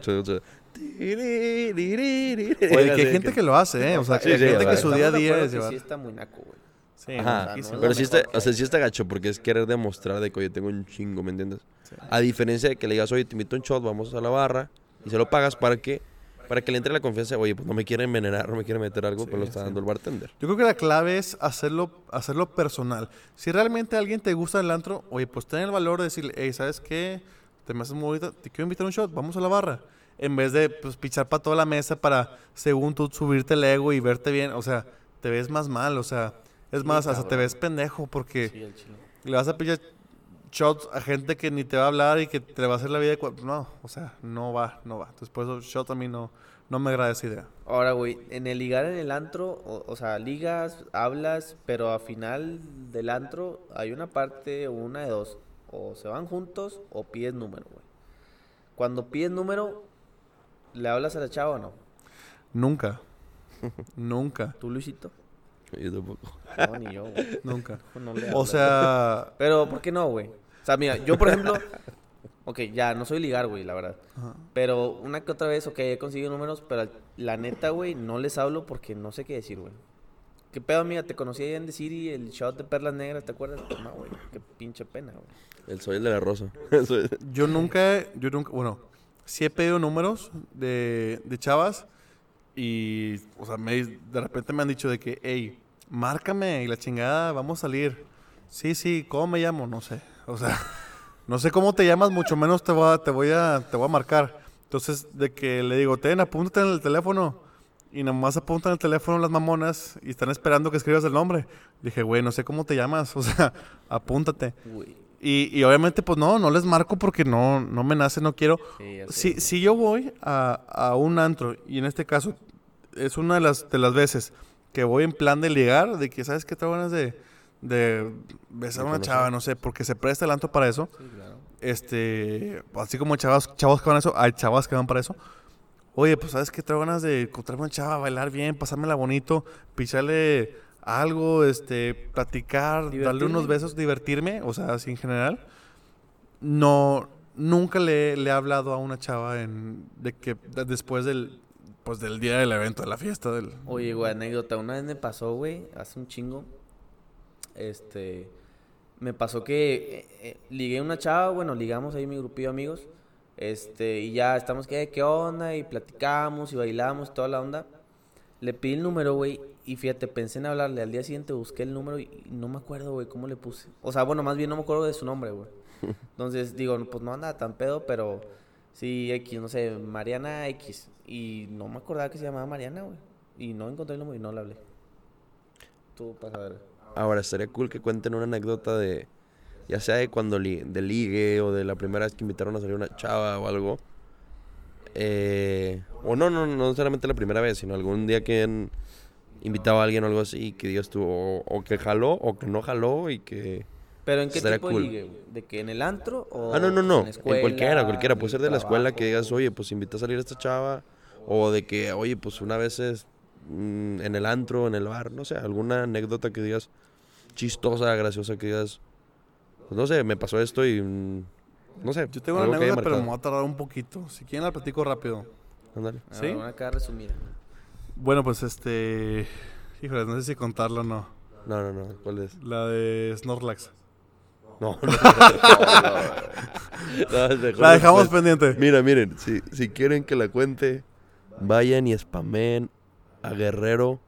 Oye, que hay gente que lo hace, ¿eh? O sea, que Sí, hay sí, gente que su día a día es llevar. Sí está muy naco, güey. Sí, Ajá, no pero sí está, o sea, sí está gacho porque es querer demostrar de que, oye, tengo un chingo, ¿me entiendes? A diferencia de que le digas, oye, te invito a un shot, vamos a la barra y se lo pagas para que para que le entre la confianza, oye, pues no me quiere envenenar, no me quiere meter algo, pero lo está dando el bartender. Yo creo que la clave es hacerlo, hacerlo personal. Si realmente a alguien te gusta el antro, oye, pues ten el valor de decirle, hey, ¿sabes qué? Te me haces muy bonita, te quiero invitar a un shot, vamos a la barra. En vez de pues, pichar para toda la mesa para, según tú, subirte el ego y verte bien. O sea, te ves más mal, o sea, es Sí, más, hasta te ves pendejo porque Sí, le vas a pichar shots a gente que ni te va a hablar y que te va a hacer la vida de... cua- No, o sea, no va, no va. Entonces, por eso, shot a mí no, no me agrada esa idea. Ahora, güey, en el ligar en el antro, o, o sea, ligas, hablas, pero al final del antro hay una parte una de dos. O se van juntos o pides número, güey. Cuando pides número, ¿le hablas a la chava o no? Nunca. Nunca. ¿Tú, Luisito? Yo tampoco. No, ni yo, güey. Nunca. No le O sea, Pero, ¿por qué no, güey? O sea, mira, yo, por ejemplo... Ok, ya, no soy ligar, güey, la verdad. Ajá. Pero una que otra vez, ok, he conseguido números, pero la neta, güey, no les hablo porque no sé qué decir, güey. ¿Qué pedo, amiga? Te conocí allá en The City, el shot de perlas negras, ¿te acuerdas? No, güey, qué pinche pena, güey. El soy el de la rosa. Yo nunca, yo nunca, bueno, sí he pedido números de, de chavas y, o sea, me- de repente me han dicho de que, hey, márcame y la chingada, vamos a salir. Sí, sí, ¿cómo me llamo? No sé, o sea, no sé cómo te llamas, mucho menos te voy a, te voy a, te voy a marcar. Entonces, de que le digo, ten, apúntate en el teléfono. Y nomás apuntan el teléfono las mamonas y están esperando que escribas el nombre. Dije, güey, no sé cómo te llamas, o sea, apúntate. Y, y obviamente, pues no, no les marco porque no, no me nace, no quiero. Sí. Si, si yo voy a, a un antro, y en este caso es una de las, de las veces que voy en plan de ligar, de que, ¿sabes qué? Tengo ganas de, de besar a una chava, no sé, porque se presta el antro para eso. Sí, claro. Este, así como chavos, chavos que van a eso, hay chavas que van para eso. Oye, pues sabes que tengo ganas de encontrarme una chava, bailar bien, pasármela bonito, picharle algo, este, platicar, darle unos besos, divertirme, o sea, así en general. No, nunca le, le he hablado a una chava en, de que de- después del, pues del día del evento, de la fiesta, del... Oye, güey, anécdota. Una vez me pasó, güey, hace un chingo. Este. Me pasó que eh, eh, ligué a una chava, bueno, ligamos ahí mi grupillo de amigos. Este, y ya estamos, ¿qué, qué onda? Y platicamos y bailamos toda la onda. Le pedí el número, güey, y fíjate, pensé en hablarle. Al día siguiente busqué el número y no me acuerdo, güey, cómo le puse. O sea, bueno, más bien no me acuerdo de su nombre, güey. Entonces, digo, pues no anda tan pedo, pero sí, X, no sé, Mariana X. Y no me acordaba que se llamaba Mariana, güey. Y no encontré el número y no le hablé. Tú, para ver. Ahora, estaría cool que cuenten una anécdota de, ya sea de cuando li- de ligue o de la primera vez que invitaron a salir una chava o algo. Eh, o no, no, no necesariamente la primera vez, sino algún día que han invitado a alguien o algo así y que Dios tuvo, o, o que jaló o que no jaló y que... ¿Pero en qué tipo cool. de ligue? ¿De que en el antro o Ah, no, no, no, en la en escuela, cualquiera, cualquiera. Puede ser de la escuela que digas, oye, pues invita a salir a esta chava. O de que, oye, pues una vez es mm, en el antro, en el bar, no sé, alguna anécdota que digas chistosa, graciosa, que digas, pues no sé, me pasó esto y mm, no sé. Yo tengo una algo que haya anécdota, pero me marcado. voy a tardar un poquito. Si quieren la platico rápido. Ándale. ¿Sí? Una acá resumida. Bueno, pues este... Híjole, no sé si contarla o no. No, no, no, ¿cuál es? La de Snorlax. No, no. No, mejor La dejamos después. pendiente. Mira, miren, si, si quieren que la cuente, vayan y spamen a Guerrero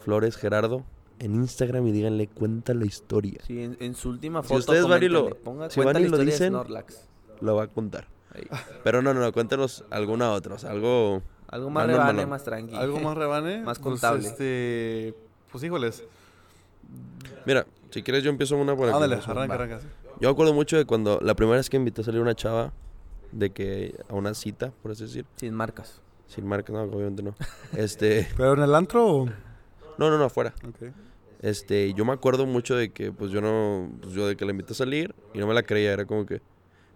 Flores Gerardo en Instagram y díganle, cuenta la historia. Sí, en, en su última Si foto. ustedes van y lo- ponga, si van y lo dicen-. Lo va a contar. Ahí. Pero no, no, no, cuéntanos alguna otra, o sea, algo... Algo más Más rebane, más tranquilo. Algo más rebane. Más pues, contable. este... Pues híjoles. Mira, si quieres yo empiezo una por aquí. Ándale, arranca, arranca. Yo me acuerdo mucho de cuando la primera vez que invité a salir una chava, de que a una cita, por así decir, Sin marcas. sin marca, no, obviamente no. Este, ¿Pero en el antro o...? no, no, no, afuera. Ok. Este, yo me acuerdo mucho de que, pues yo no, pues yo de que la invité a salir y no me la creía, era como que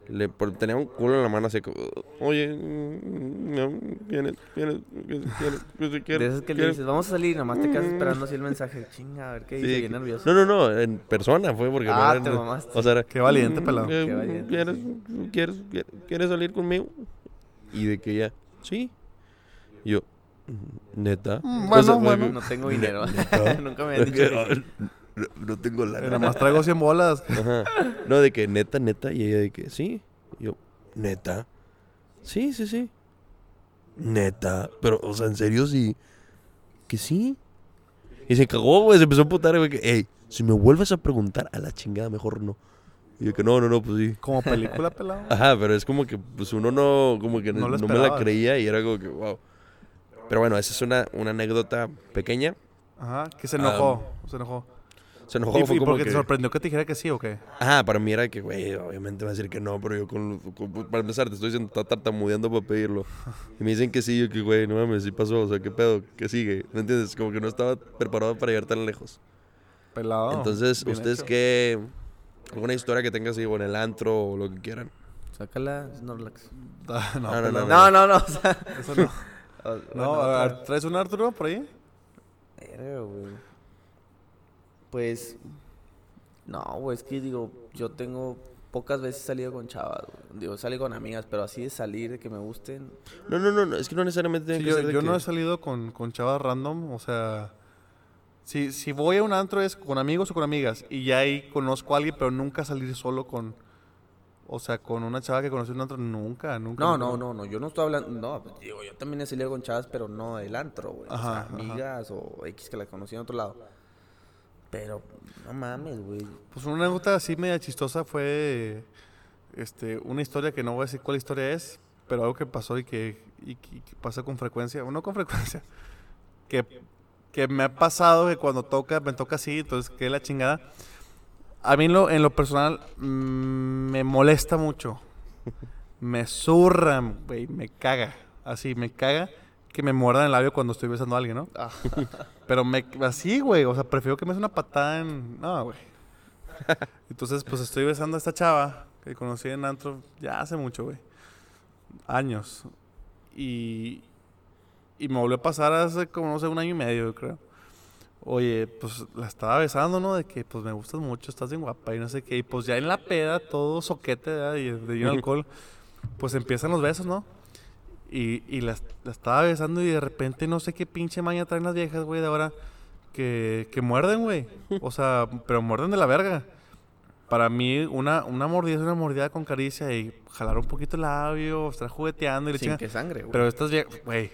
le tenía un culo en la mano así como, oye, mm, no, ¿quieres, quieres, quieres, quieres, quieres, de esas que le quieres?" dices, vamos a salir, nomás te quedas esperando así el mensaje. Chinga, a ver qué dice, bien nervioso. No, no, no, en persona fue porque Ah, te mamaste. O sea, Qué valiente, "Mm, pelado". eh, Qué valiente, ¿quieres, quieres, quieres, quieres salir conmigo? Y de que ya, sí. Y yo, "Mm, neta. Mm, O bueno, sea, fue bueno. No tengo dinero. Nunca me han dicho que, que sí. "Ah, no, no tengo la Nada más traigo 100 bolas. Ajá. No, de que neta, neta. Y ella de que sí. Y yo, neta. Sí, sí, sí. Neta. Pero, o sea, en serio, sí. Que sí. Y se cagó, güey. Se empezó a putar, güey. Que, hey, si me vuelves a preguntar a la chingada, mejor no. Y yo que no, no, no, pues sí. Como película, pelado. Ajá, pero es como que, pues uno no, como que No no, me la creía y era como que, wow. Pero bueno, esa es una, una anécdota pequeña. Ajá, que se enojó. se enojó. Se enojó, ¿Y, fue y como por qué que... te sorprendió que te dijera que sí o qué? Ajá, para mí era que, güey, obviamente va a decir que no, pero yo con, con- para empezar te estoy diciendo, está tartamudeando para pedirlo. Y me dicen que sí, yo que, güey, no mames, sí pasó, o sea, ¿qué pedo? ¿Qué sigue? ¿Me entiendes? Como que no estaba preparado para llegar tan lejos. Pelado. Entonces, ¿ustedes hecho. qué? ¿Alguna historia que tengan así, o en el antro, o lo que quieran? Sácala, Snorlax. Ah, no, No, no, pelado. No, no, no. O sea, Eso no. o- No, bueno, ¿traes un Arturo por ahí? Verga, güey. Pues. No, güey, es que digo, yo tengo. Pocas veces he salido con chavas, güey. Digo, salí con amigas, pero así de salir, de que me gusten. No, no, no, no, es que no necesariamente tiene Sí, que yo ser de yo que- no he salido con, con chavas random, o sea... Si, si voy a un antro es con amigos o con amigas y ya ahí conozco a alguien, pero nunca salir solo con... O sea, con una chava que conocí en un antro, nunca, nunca. No, nunca. no, no, no, yo no estoy hablando. No, pues, digo, yo también he salido con chavas, pero no del antro, güey. O Ajá, sea, ajá. amigas o X que la conocí en otro lado. Pero, no mames, güey. Pues una anécdota así media chistosa fue este, una historia que no voy a decir cuál historia es, pero algo que pasó y que, y y que pasa con frecuencia, o no con frecuencia, que, que me ha pasado que cuando toca, me toca así, entonces que la chingada. A mí en lo, en lo personal mm, me molesta mucho. Me zurra, güey, me caga. Así, me caga que me muerdan el labio cuando estoy besando a alguien, ¿no? Ah, Pero me, así, güey, o sea, prefiero que me des una patada en... No, güey. Entonces, pues estoy besando a esta chava que conocí en antro ya hace mucho, güey. Años. Y, y me volvió a pasar hace como, no sé, un año y medio, yo creo. Oye, pues la estaba besando, ¿no? De que, pues me gustas mucho, estás bien guapa y no sé qué. Y pues ya en la peda, todo soquete, ¿verdad? Y de alcohol, pues empiezan los besos, ¿no? Y, y la, la estaba besando y de repente no sé qué pinche maña traen las viejas, güey, de ahora. Que, que muerden, güey. O sea, pero muerden de la verga. Para mí, una, una mordida es una mordida con caricia y jalar un poquito el labio, estar jugueteando y le sin chinga. que sangre, güey. Pero estas viejas, güey.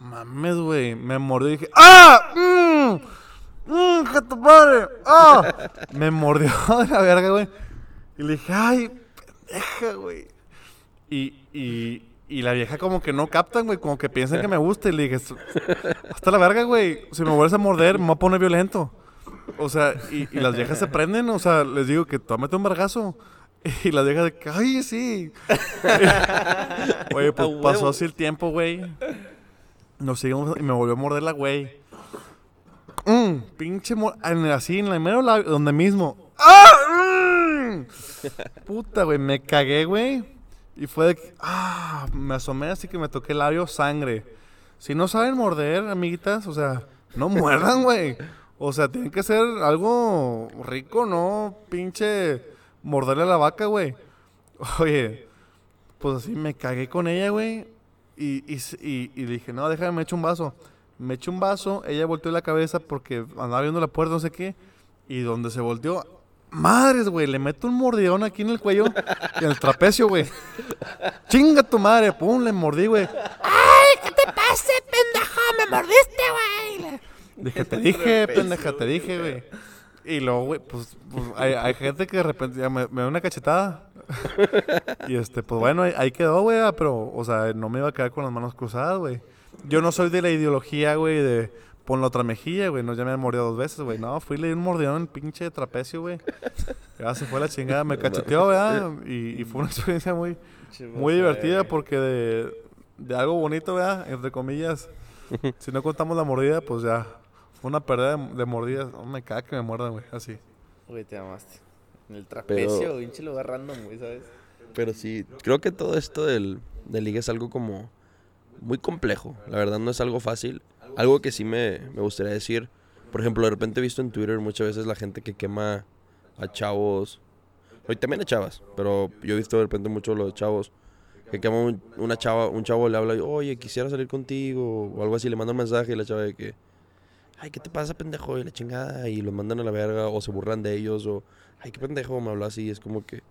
Mames, güey. Me mordió y dije, ¡Ah! ¡Mmm! ¡Mmm! ¡Que tu padre! ¡Ah! me mordió de la verga, güey. Y le dije, ¡ay! Pendeja, güey. Y, y, y la vieja como que no captan, güey. Como que piensan que me gusta. Y le dije, hasta la verga, güey. Si me vuelves a morder, me voy a poner violento. O sea, y, y las viejas se prenden. O sea, les digo que tómate un vergazo. Y las viejas de que, ¡ay, sí! Oye, pues pasó así el tiempo, güey. Nos seguimos y me volvió a morder la güey. Mm, pinche en- así en la mero labio, donde mismo. ¡Ah! Mm. Puta, güey, me cagué, güey. Y fue de que, ah, me asomé así que me toqué el labio, sangre. Si no saben morder, amiguitas, o sea, no muerdan, güey. O sea, tiene que ser algo rico, no pinche morderle a la vaca, güey. Oye, pues así me cagué con ella, güey. Y, y, y- y dije, no, déjame, me echo un vaso. Me eché un vaso, ella volteó la cabeza porque andaba viendo la puerta, no sé qué. Y donde se volteó, madres, güey, le meto un mordidón aquí en el cuello en el trapecio, güey. Chinga tu madre, pum, le mordí, güey. ¡Ay, qué te pasa, pendejo! ¡Me mordiste, güey! Dije, te dije, pendeja, te dije, güey. Y luego, güey, pues, pues, hay, hay gente que de repente ya me, me da una cachetada. y este, pues bueno, ahí, ahí quedó, güey, ah, pero, o sea, no me iba a quedar con las manos cruzadas, güey. Yo no soy de la ideología, güey, de pon la otra mejilla, güey. No, ya me han mordido dos veces, güey. No, fui y le di un mordidón en el pinche trapecio, güey. Ya se fue la chingada, me cacheteó, ¿verdad? Y, y fue una experiencia muy, muy divertida porque de, de algo bonito, ¿verdad? Entre comillas. Si no contamos la mordida, pues ya. Fue una pérdida de, de mordidas. No me caga que me muerdan, güey. Así. Güey, te amaste. En el trapecio, pinche lugar random, güey, ¿sabes? Pero sí, creo que todo esto del, del ligue es algo como muy complejo. La verdad no es algo fácil. Algo que sí me, me gustaría decir. Por ejemplo, de repente he visto en Twitter muchas veces la gente que quema a chavos. Y también a chavas. Pero yo he visto de repente mucho los chavos. Que quema un- una chava, un chavo le habla, y, oye, quisiera salir contigo. O algo así, le manda un mensaje y la chava de que, ay, ¿qué te pasa, pendejo? Y la chingada. Y los mandan a la verga. O se burlan de ellos. O, ay, qué pendejo, me habló así. Es como que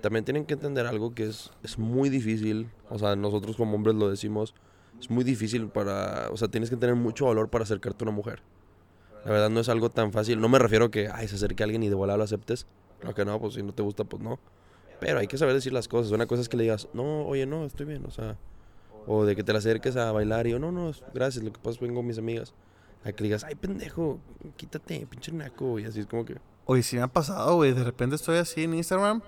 también tienen que entender algo que es, es muy difícil. O sea, nosotros como hombres lo decimos. Es muy difícil para... O sea, tienes que tener mucho valor para acercarte a una mujer. La verdad no es algo tan fácil. No me refiero a que, ay, se acerque alguien y de volada lo aceptes. Claro que no, pues si no te gusta, pues no. Pero hay que saber decir las cosas. Una cosa es que le digas, no, oye, no, estoy bien. O sea, o de que te la acerques a bailar y yo, no, no, gracias, lo que pasa es que vengo con mis amigas. A que le digas, ay, pendejo, quítate, pinche naco. Y así es como que... Oye, sí me ha pasado, güey. De repente estoy así en Instagram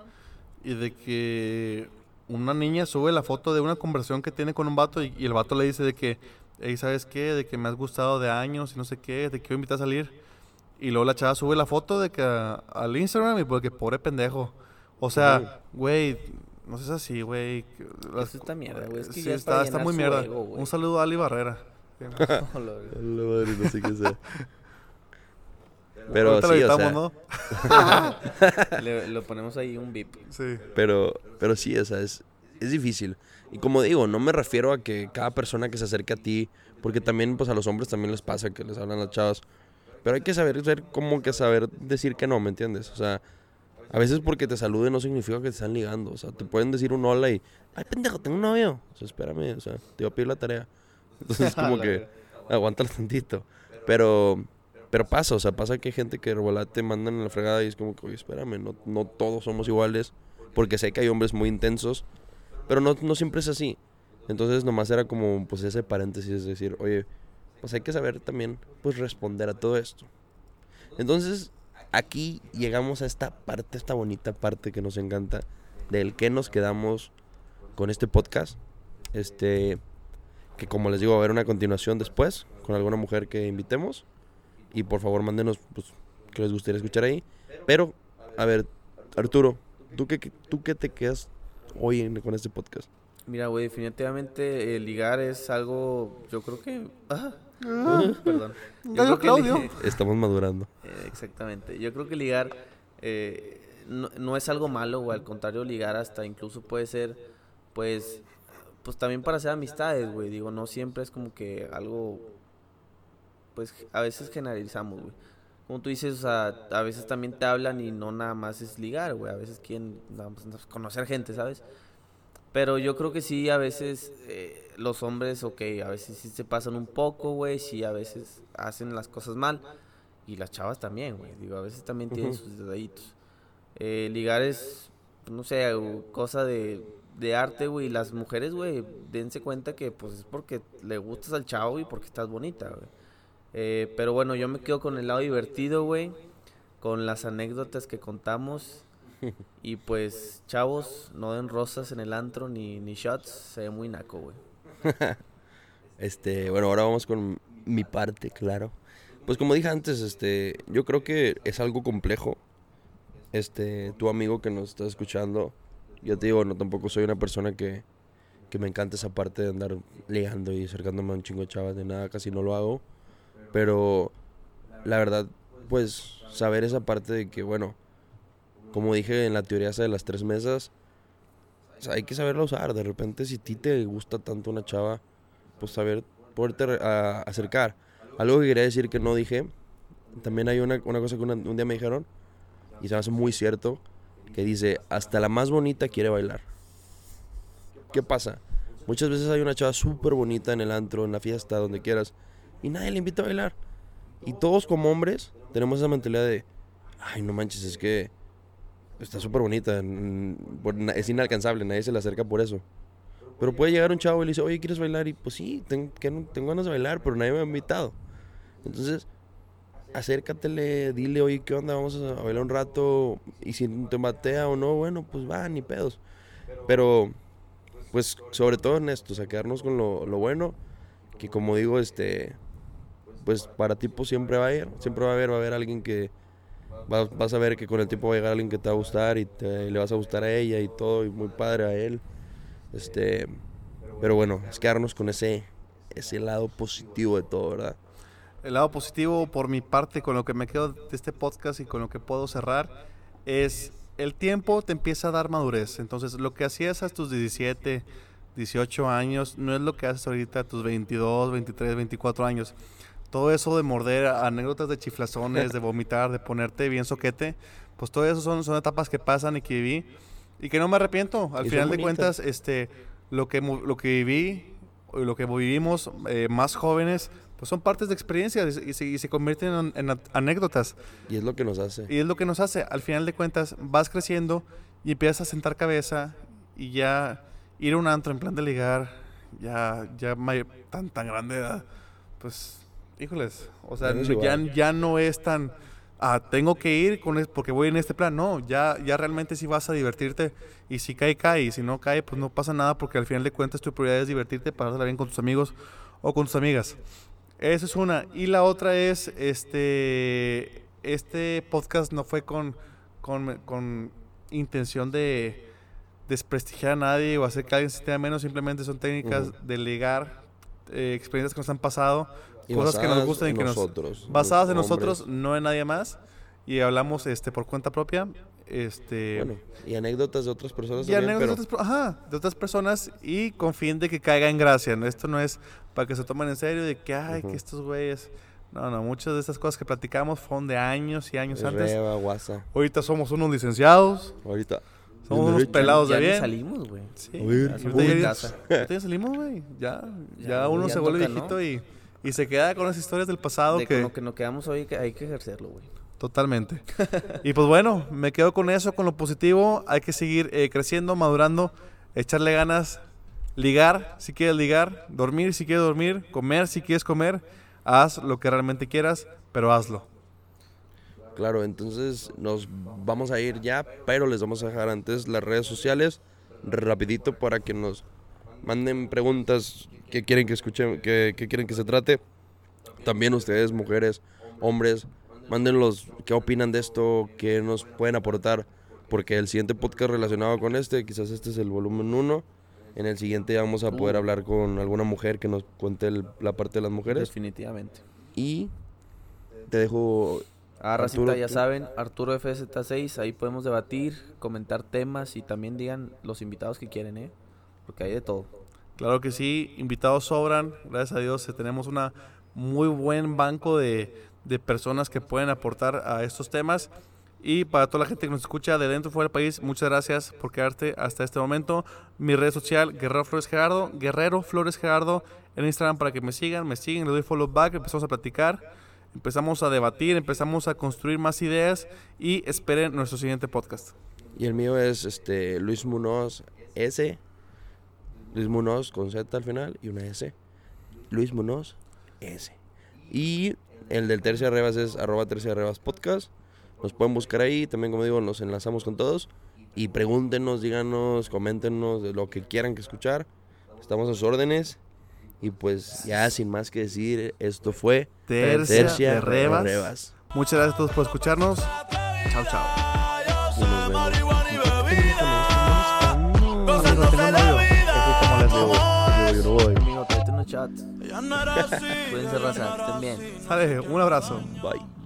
y de que una niña sube la foto de una conversación que tiene con un vato y, y el vato le dice de que, hey, ¿sabes qué? De que me has gustado de años y no sé qué, te quiero invitar a salir. Y luego la chava sube la foto de que a- al Instagram y porque pobre pendejo. O sea, güey, no seas así, güey. que Eso está mierda, güey. Es que sí, ya está, está muy mierda. ego, un saludo a Ali Barrera. No, sé qué sea. Pero sí, o editamos, sea, ¿no? le, lo ponemos ahí un bip. Sí. Pero, pero sí, o sea, es, es difícil. Y como digo, no me refiero a que cada persona que se acerque a ti, porque también pues a los hombres también les pasa que les hablan las chavas. Pero hay que saber, saber como que saber decir que no, ¿me entiendes? O sea, a veces porque te saluden no significa que te están ligando. O sea, te pueden decir un hola y, ay pendejo, tengo un novio. O sea, espérame, o sea, te iba a pedir la tarea. Entonces como que, aguántalo tantito. Pero, pero pasa, o sea, pasa que hay gente que de te mandan en la fregada y es como que, oye, espérame, no, no todos somos iguales. Porque sé que hay hombres muy intensos, pero no, no siempre es así. Entonces nomás era como pues ese paréntesis, es decir, oye, pues hay que saber también pues responder a todo esto. Entonces, aquí llegamos a esta parte, esta bonita parte que nos encanta, del que nos quedamos con este podcast. Este, que como les digo, va a haber una continuación después con alguna mujer que invitemos. Y por favor, mándenos pues, que les gustaría escuchar ahí. Pero, a ver, Arturo, ¿tú qué, tú qué te quedas hoy en- con este podcast? Mira, güey, definitivamente eh, ligar es algo, yo creo que... ah, perdón. Yo creo que Claudio. Estamos madurando. Eh, exactamente. Yo creo que ligar eh, no, no es algo malo, güey. Al contrario, ligar hasta incluso puede ser, pues, pues también para hacer amistades, güey. Digo, no siempre es como que algo, pues, a veces generalizamos, güey. Como tú dices, o sea, a veces también te hablan y no nada más es ligar, güey. A veces quieren nada más conocer gente, ¿sabes? Pero yo creo que sí, a veces eh, los hombres, ok, a veces sí se pasan un poco, güey. Sí, a veces hacen las cosas mal. Y las chavas también, güey. Digo, a veces también tienen Ujú. sus detallitos. Eh, ligar es, no sé, cosa de, de arte, güey. Las mujeres, güey, dense cuenta que pues es porque le gustas al chavo y porque estás bonita, güey. Eh, pero bueno, yo me quedo con el lado divertido, güey. Con las anécdotas que contamos. Y pues, chavos, no den rosas en el antro ni, ni shots. Se ve muy naco, güey. Este, bueno, ahora vamos con mi parte, claro. Pues como dije antes, este, yo creo que es algo complejo. Este, tu amigo que nos está escuchando, yo te digo, no tampoco soy una persona que, que me encanta esa parte de andar ligando y acercándome a un chingo de chavas de nada, casi no lo hago. Pero la verdad, pues saber esa parte de que, bueno, como dije en la teoría esa de las tres mesas, o hay que saberla usar. De repente, si a ti te gusta tanto una chava, pues saber poderte a- acercar. Algo que quería decir que no dije, también hay una, una cosa que un día me dijeron, y se me hace muy cierto, que dice, hasta la más bonita quiere bailar. ¿Qué pasa? Muchas veces hay una chava súper bonita en el antro, en la fiesta, donde quieras, y nadie le invita a bailar. Y todos como hombres tenemos esa mentalidad de, ay, no manches, es que está súper bonita, es inalcanzable, nadie se le acerca por eso. Pero puede llegar un chavo y le dice, oye, ¿quieres bailar? Y pues sí, ten- que no- tengo ganas de bailar, pero nadie me ha invitado. Entonces, acércatele, dile, oye, ¿qué onda? Vamos a bailar un rato. Y si te batea o no, bueno, pues va, ni pedos. Pero, pues, sobre todo en esto, o sea, quedarnos con lo, lo bueno. Que como digo, este, pues para ti pues, siempre va a ir, siempre va a haber, va a haber alguien que, va- vas a ver que con el tiempo va a llegar alguien que te va a gustar y, te- y le vas a gustar a ella y todo, y muy padre a él. Este, pero bueno, es quedarnos con ese, ese lado positivo de todo, ¿verdad? El lado positivo, por mi parte, con lo que me quedo de este podcast y con lo que puedo cerrar, es el tiempo te empieza a dar madurez. Entonces, lo que hacías a tus 17, 18 años, no es lo que haces ahorita a tus 22, 23, 24 años. Todo eso de morder, anécdotas de chiflazones, de vomitar, de ponerte bien soquete, pues todo eso son, son etapas que pasan y que viví y que no me arrepiento. Al final de cuentas, este, lo que, lo que viví, lo que vivimos eh, más jóvenes, pues son partes de experiencias y se, y se convierten en, en anécdotas. Y es lo que nos hace. Y es lo que nos hace. Al final de cuentas, vas creciendo y empiezas a sentar cabeza y ya ir a un antro en plan de ligar, ya, ya tan, tan grande edad, pues, híjoles, o sea, Ya ya, no es tan, ah, tengo que ir con es- porque voy en este plan, no, ya, ya realmente sí vas a divertirte y si cae, cae, y si no cae, pues no pasa nada porque al final de cuentas tu prioridad es divertirte, pasarla bien con tus amigos o con tus amigas. Esa es una. Y la otra es, este, este podcast no fue con, con, con intención de desprestigiar a nadie o hacer que alguien se tenga menos, simplemente son técnicas de ligar eh, experiencias que nos han pasado, Y cosas que nos gustan y que nos... nosotros, Basadas en nosotros, no en nadie más. Y hablamos este, por cuenta propia. Este, Bueno, y anécdotas de otras personas y también, anécdotas pero de otras, ajá, de otras personas y con fin de que caiga en gracia. ¿no? Esto no es para que se tomen en serio de que, ay, Ujú. que estos güeyes... No, no, muchas de estas cosas que platicamos fueron de años y años antes. Reba, guasa. Ahorita somos unos licenciados, Ahorita. somos unos pelados ya de bien. salimos, güey. Sí, uy. ya- ya salimos, güey. Ya, ya, Ya, uno ya se vuelve toca, ¿no? viejito y, y se queda con las historias del pasado De que... con lo que nos quedamos hoy que hay que ejercerlo, güey. Totalmente. y pues bueno, me quedo con eso, con lo positivo. Hay que seguir eh, creciendo, madurando, echarle ganas, ligar si quieres ligar, dormir si quieres dormir, comer si quieres comer. Haz lo que realmente quieras, pero hazlo. Claro, entonces nos vamos a ir ya, pero les vamos a dejar antes las redes sociales rapidito para que nos manden preguntas que quieren que escuchen, que, que quieren que se trate. También ustedes, mujeres, hombres, mándenlos qué opinan de esto, qué nos pueden aportar, porque el siguiente podcast relacionado con este, quizás este es el volumen 1. En el siguiente ya vamos a poder hablar con alguna mujer que nos cuente el- la parte de las mujeres. Definitivamente. Y te dejo Ah, racita, Arturo, ya tú. saben, Arturo FZ6, ahí podemos debatir, comentar temas y también digan los invitados que quieren, ¿eh? Porque hay de todo. Claro que sí, invitados sobran, gracias a Dios eh, tenemos una muy buen banco de, de personas que pueden aportar a estos temas. Y para toda la gente que nos escucha de dentro y fuera del país, muchas gracias por quedarte hasta este momento. Mi red social, Guerrero Flores Gerardo, Guerrero Flores Gerardo, en Instagram para que me sigan, me siguen, le doy follow back, empezamos a platicar, empezamos a debatir, empezamos a construir más ideas y esperen nuestro siguiente podcast. Y el mío es este Luis Munoz S. Luis Munoz con Z al final y una S. Luis Munoz S. Y el del Tercia Rebas es arroba Tercia Rebas Podcast. Nos pueden buscar ahí. También, como digo, nos enlazamos con todos. Y pregúntenos, díganos, coméntenos de lo que quieran que escuchar. Estamos a sus órdenes. Y pues ya sin más que decir, esto fue Tercia de Rebas. Muchas gracias a todos por escucharnos. Chao, chao. Así. Cuídense, raza, estén bien. Sale, un abrazo. Bye.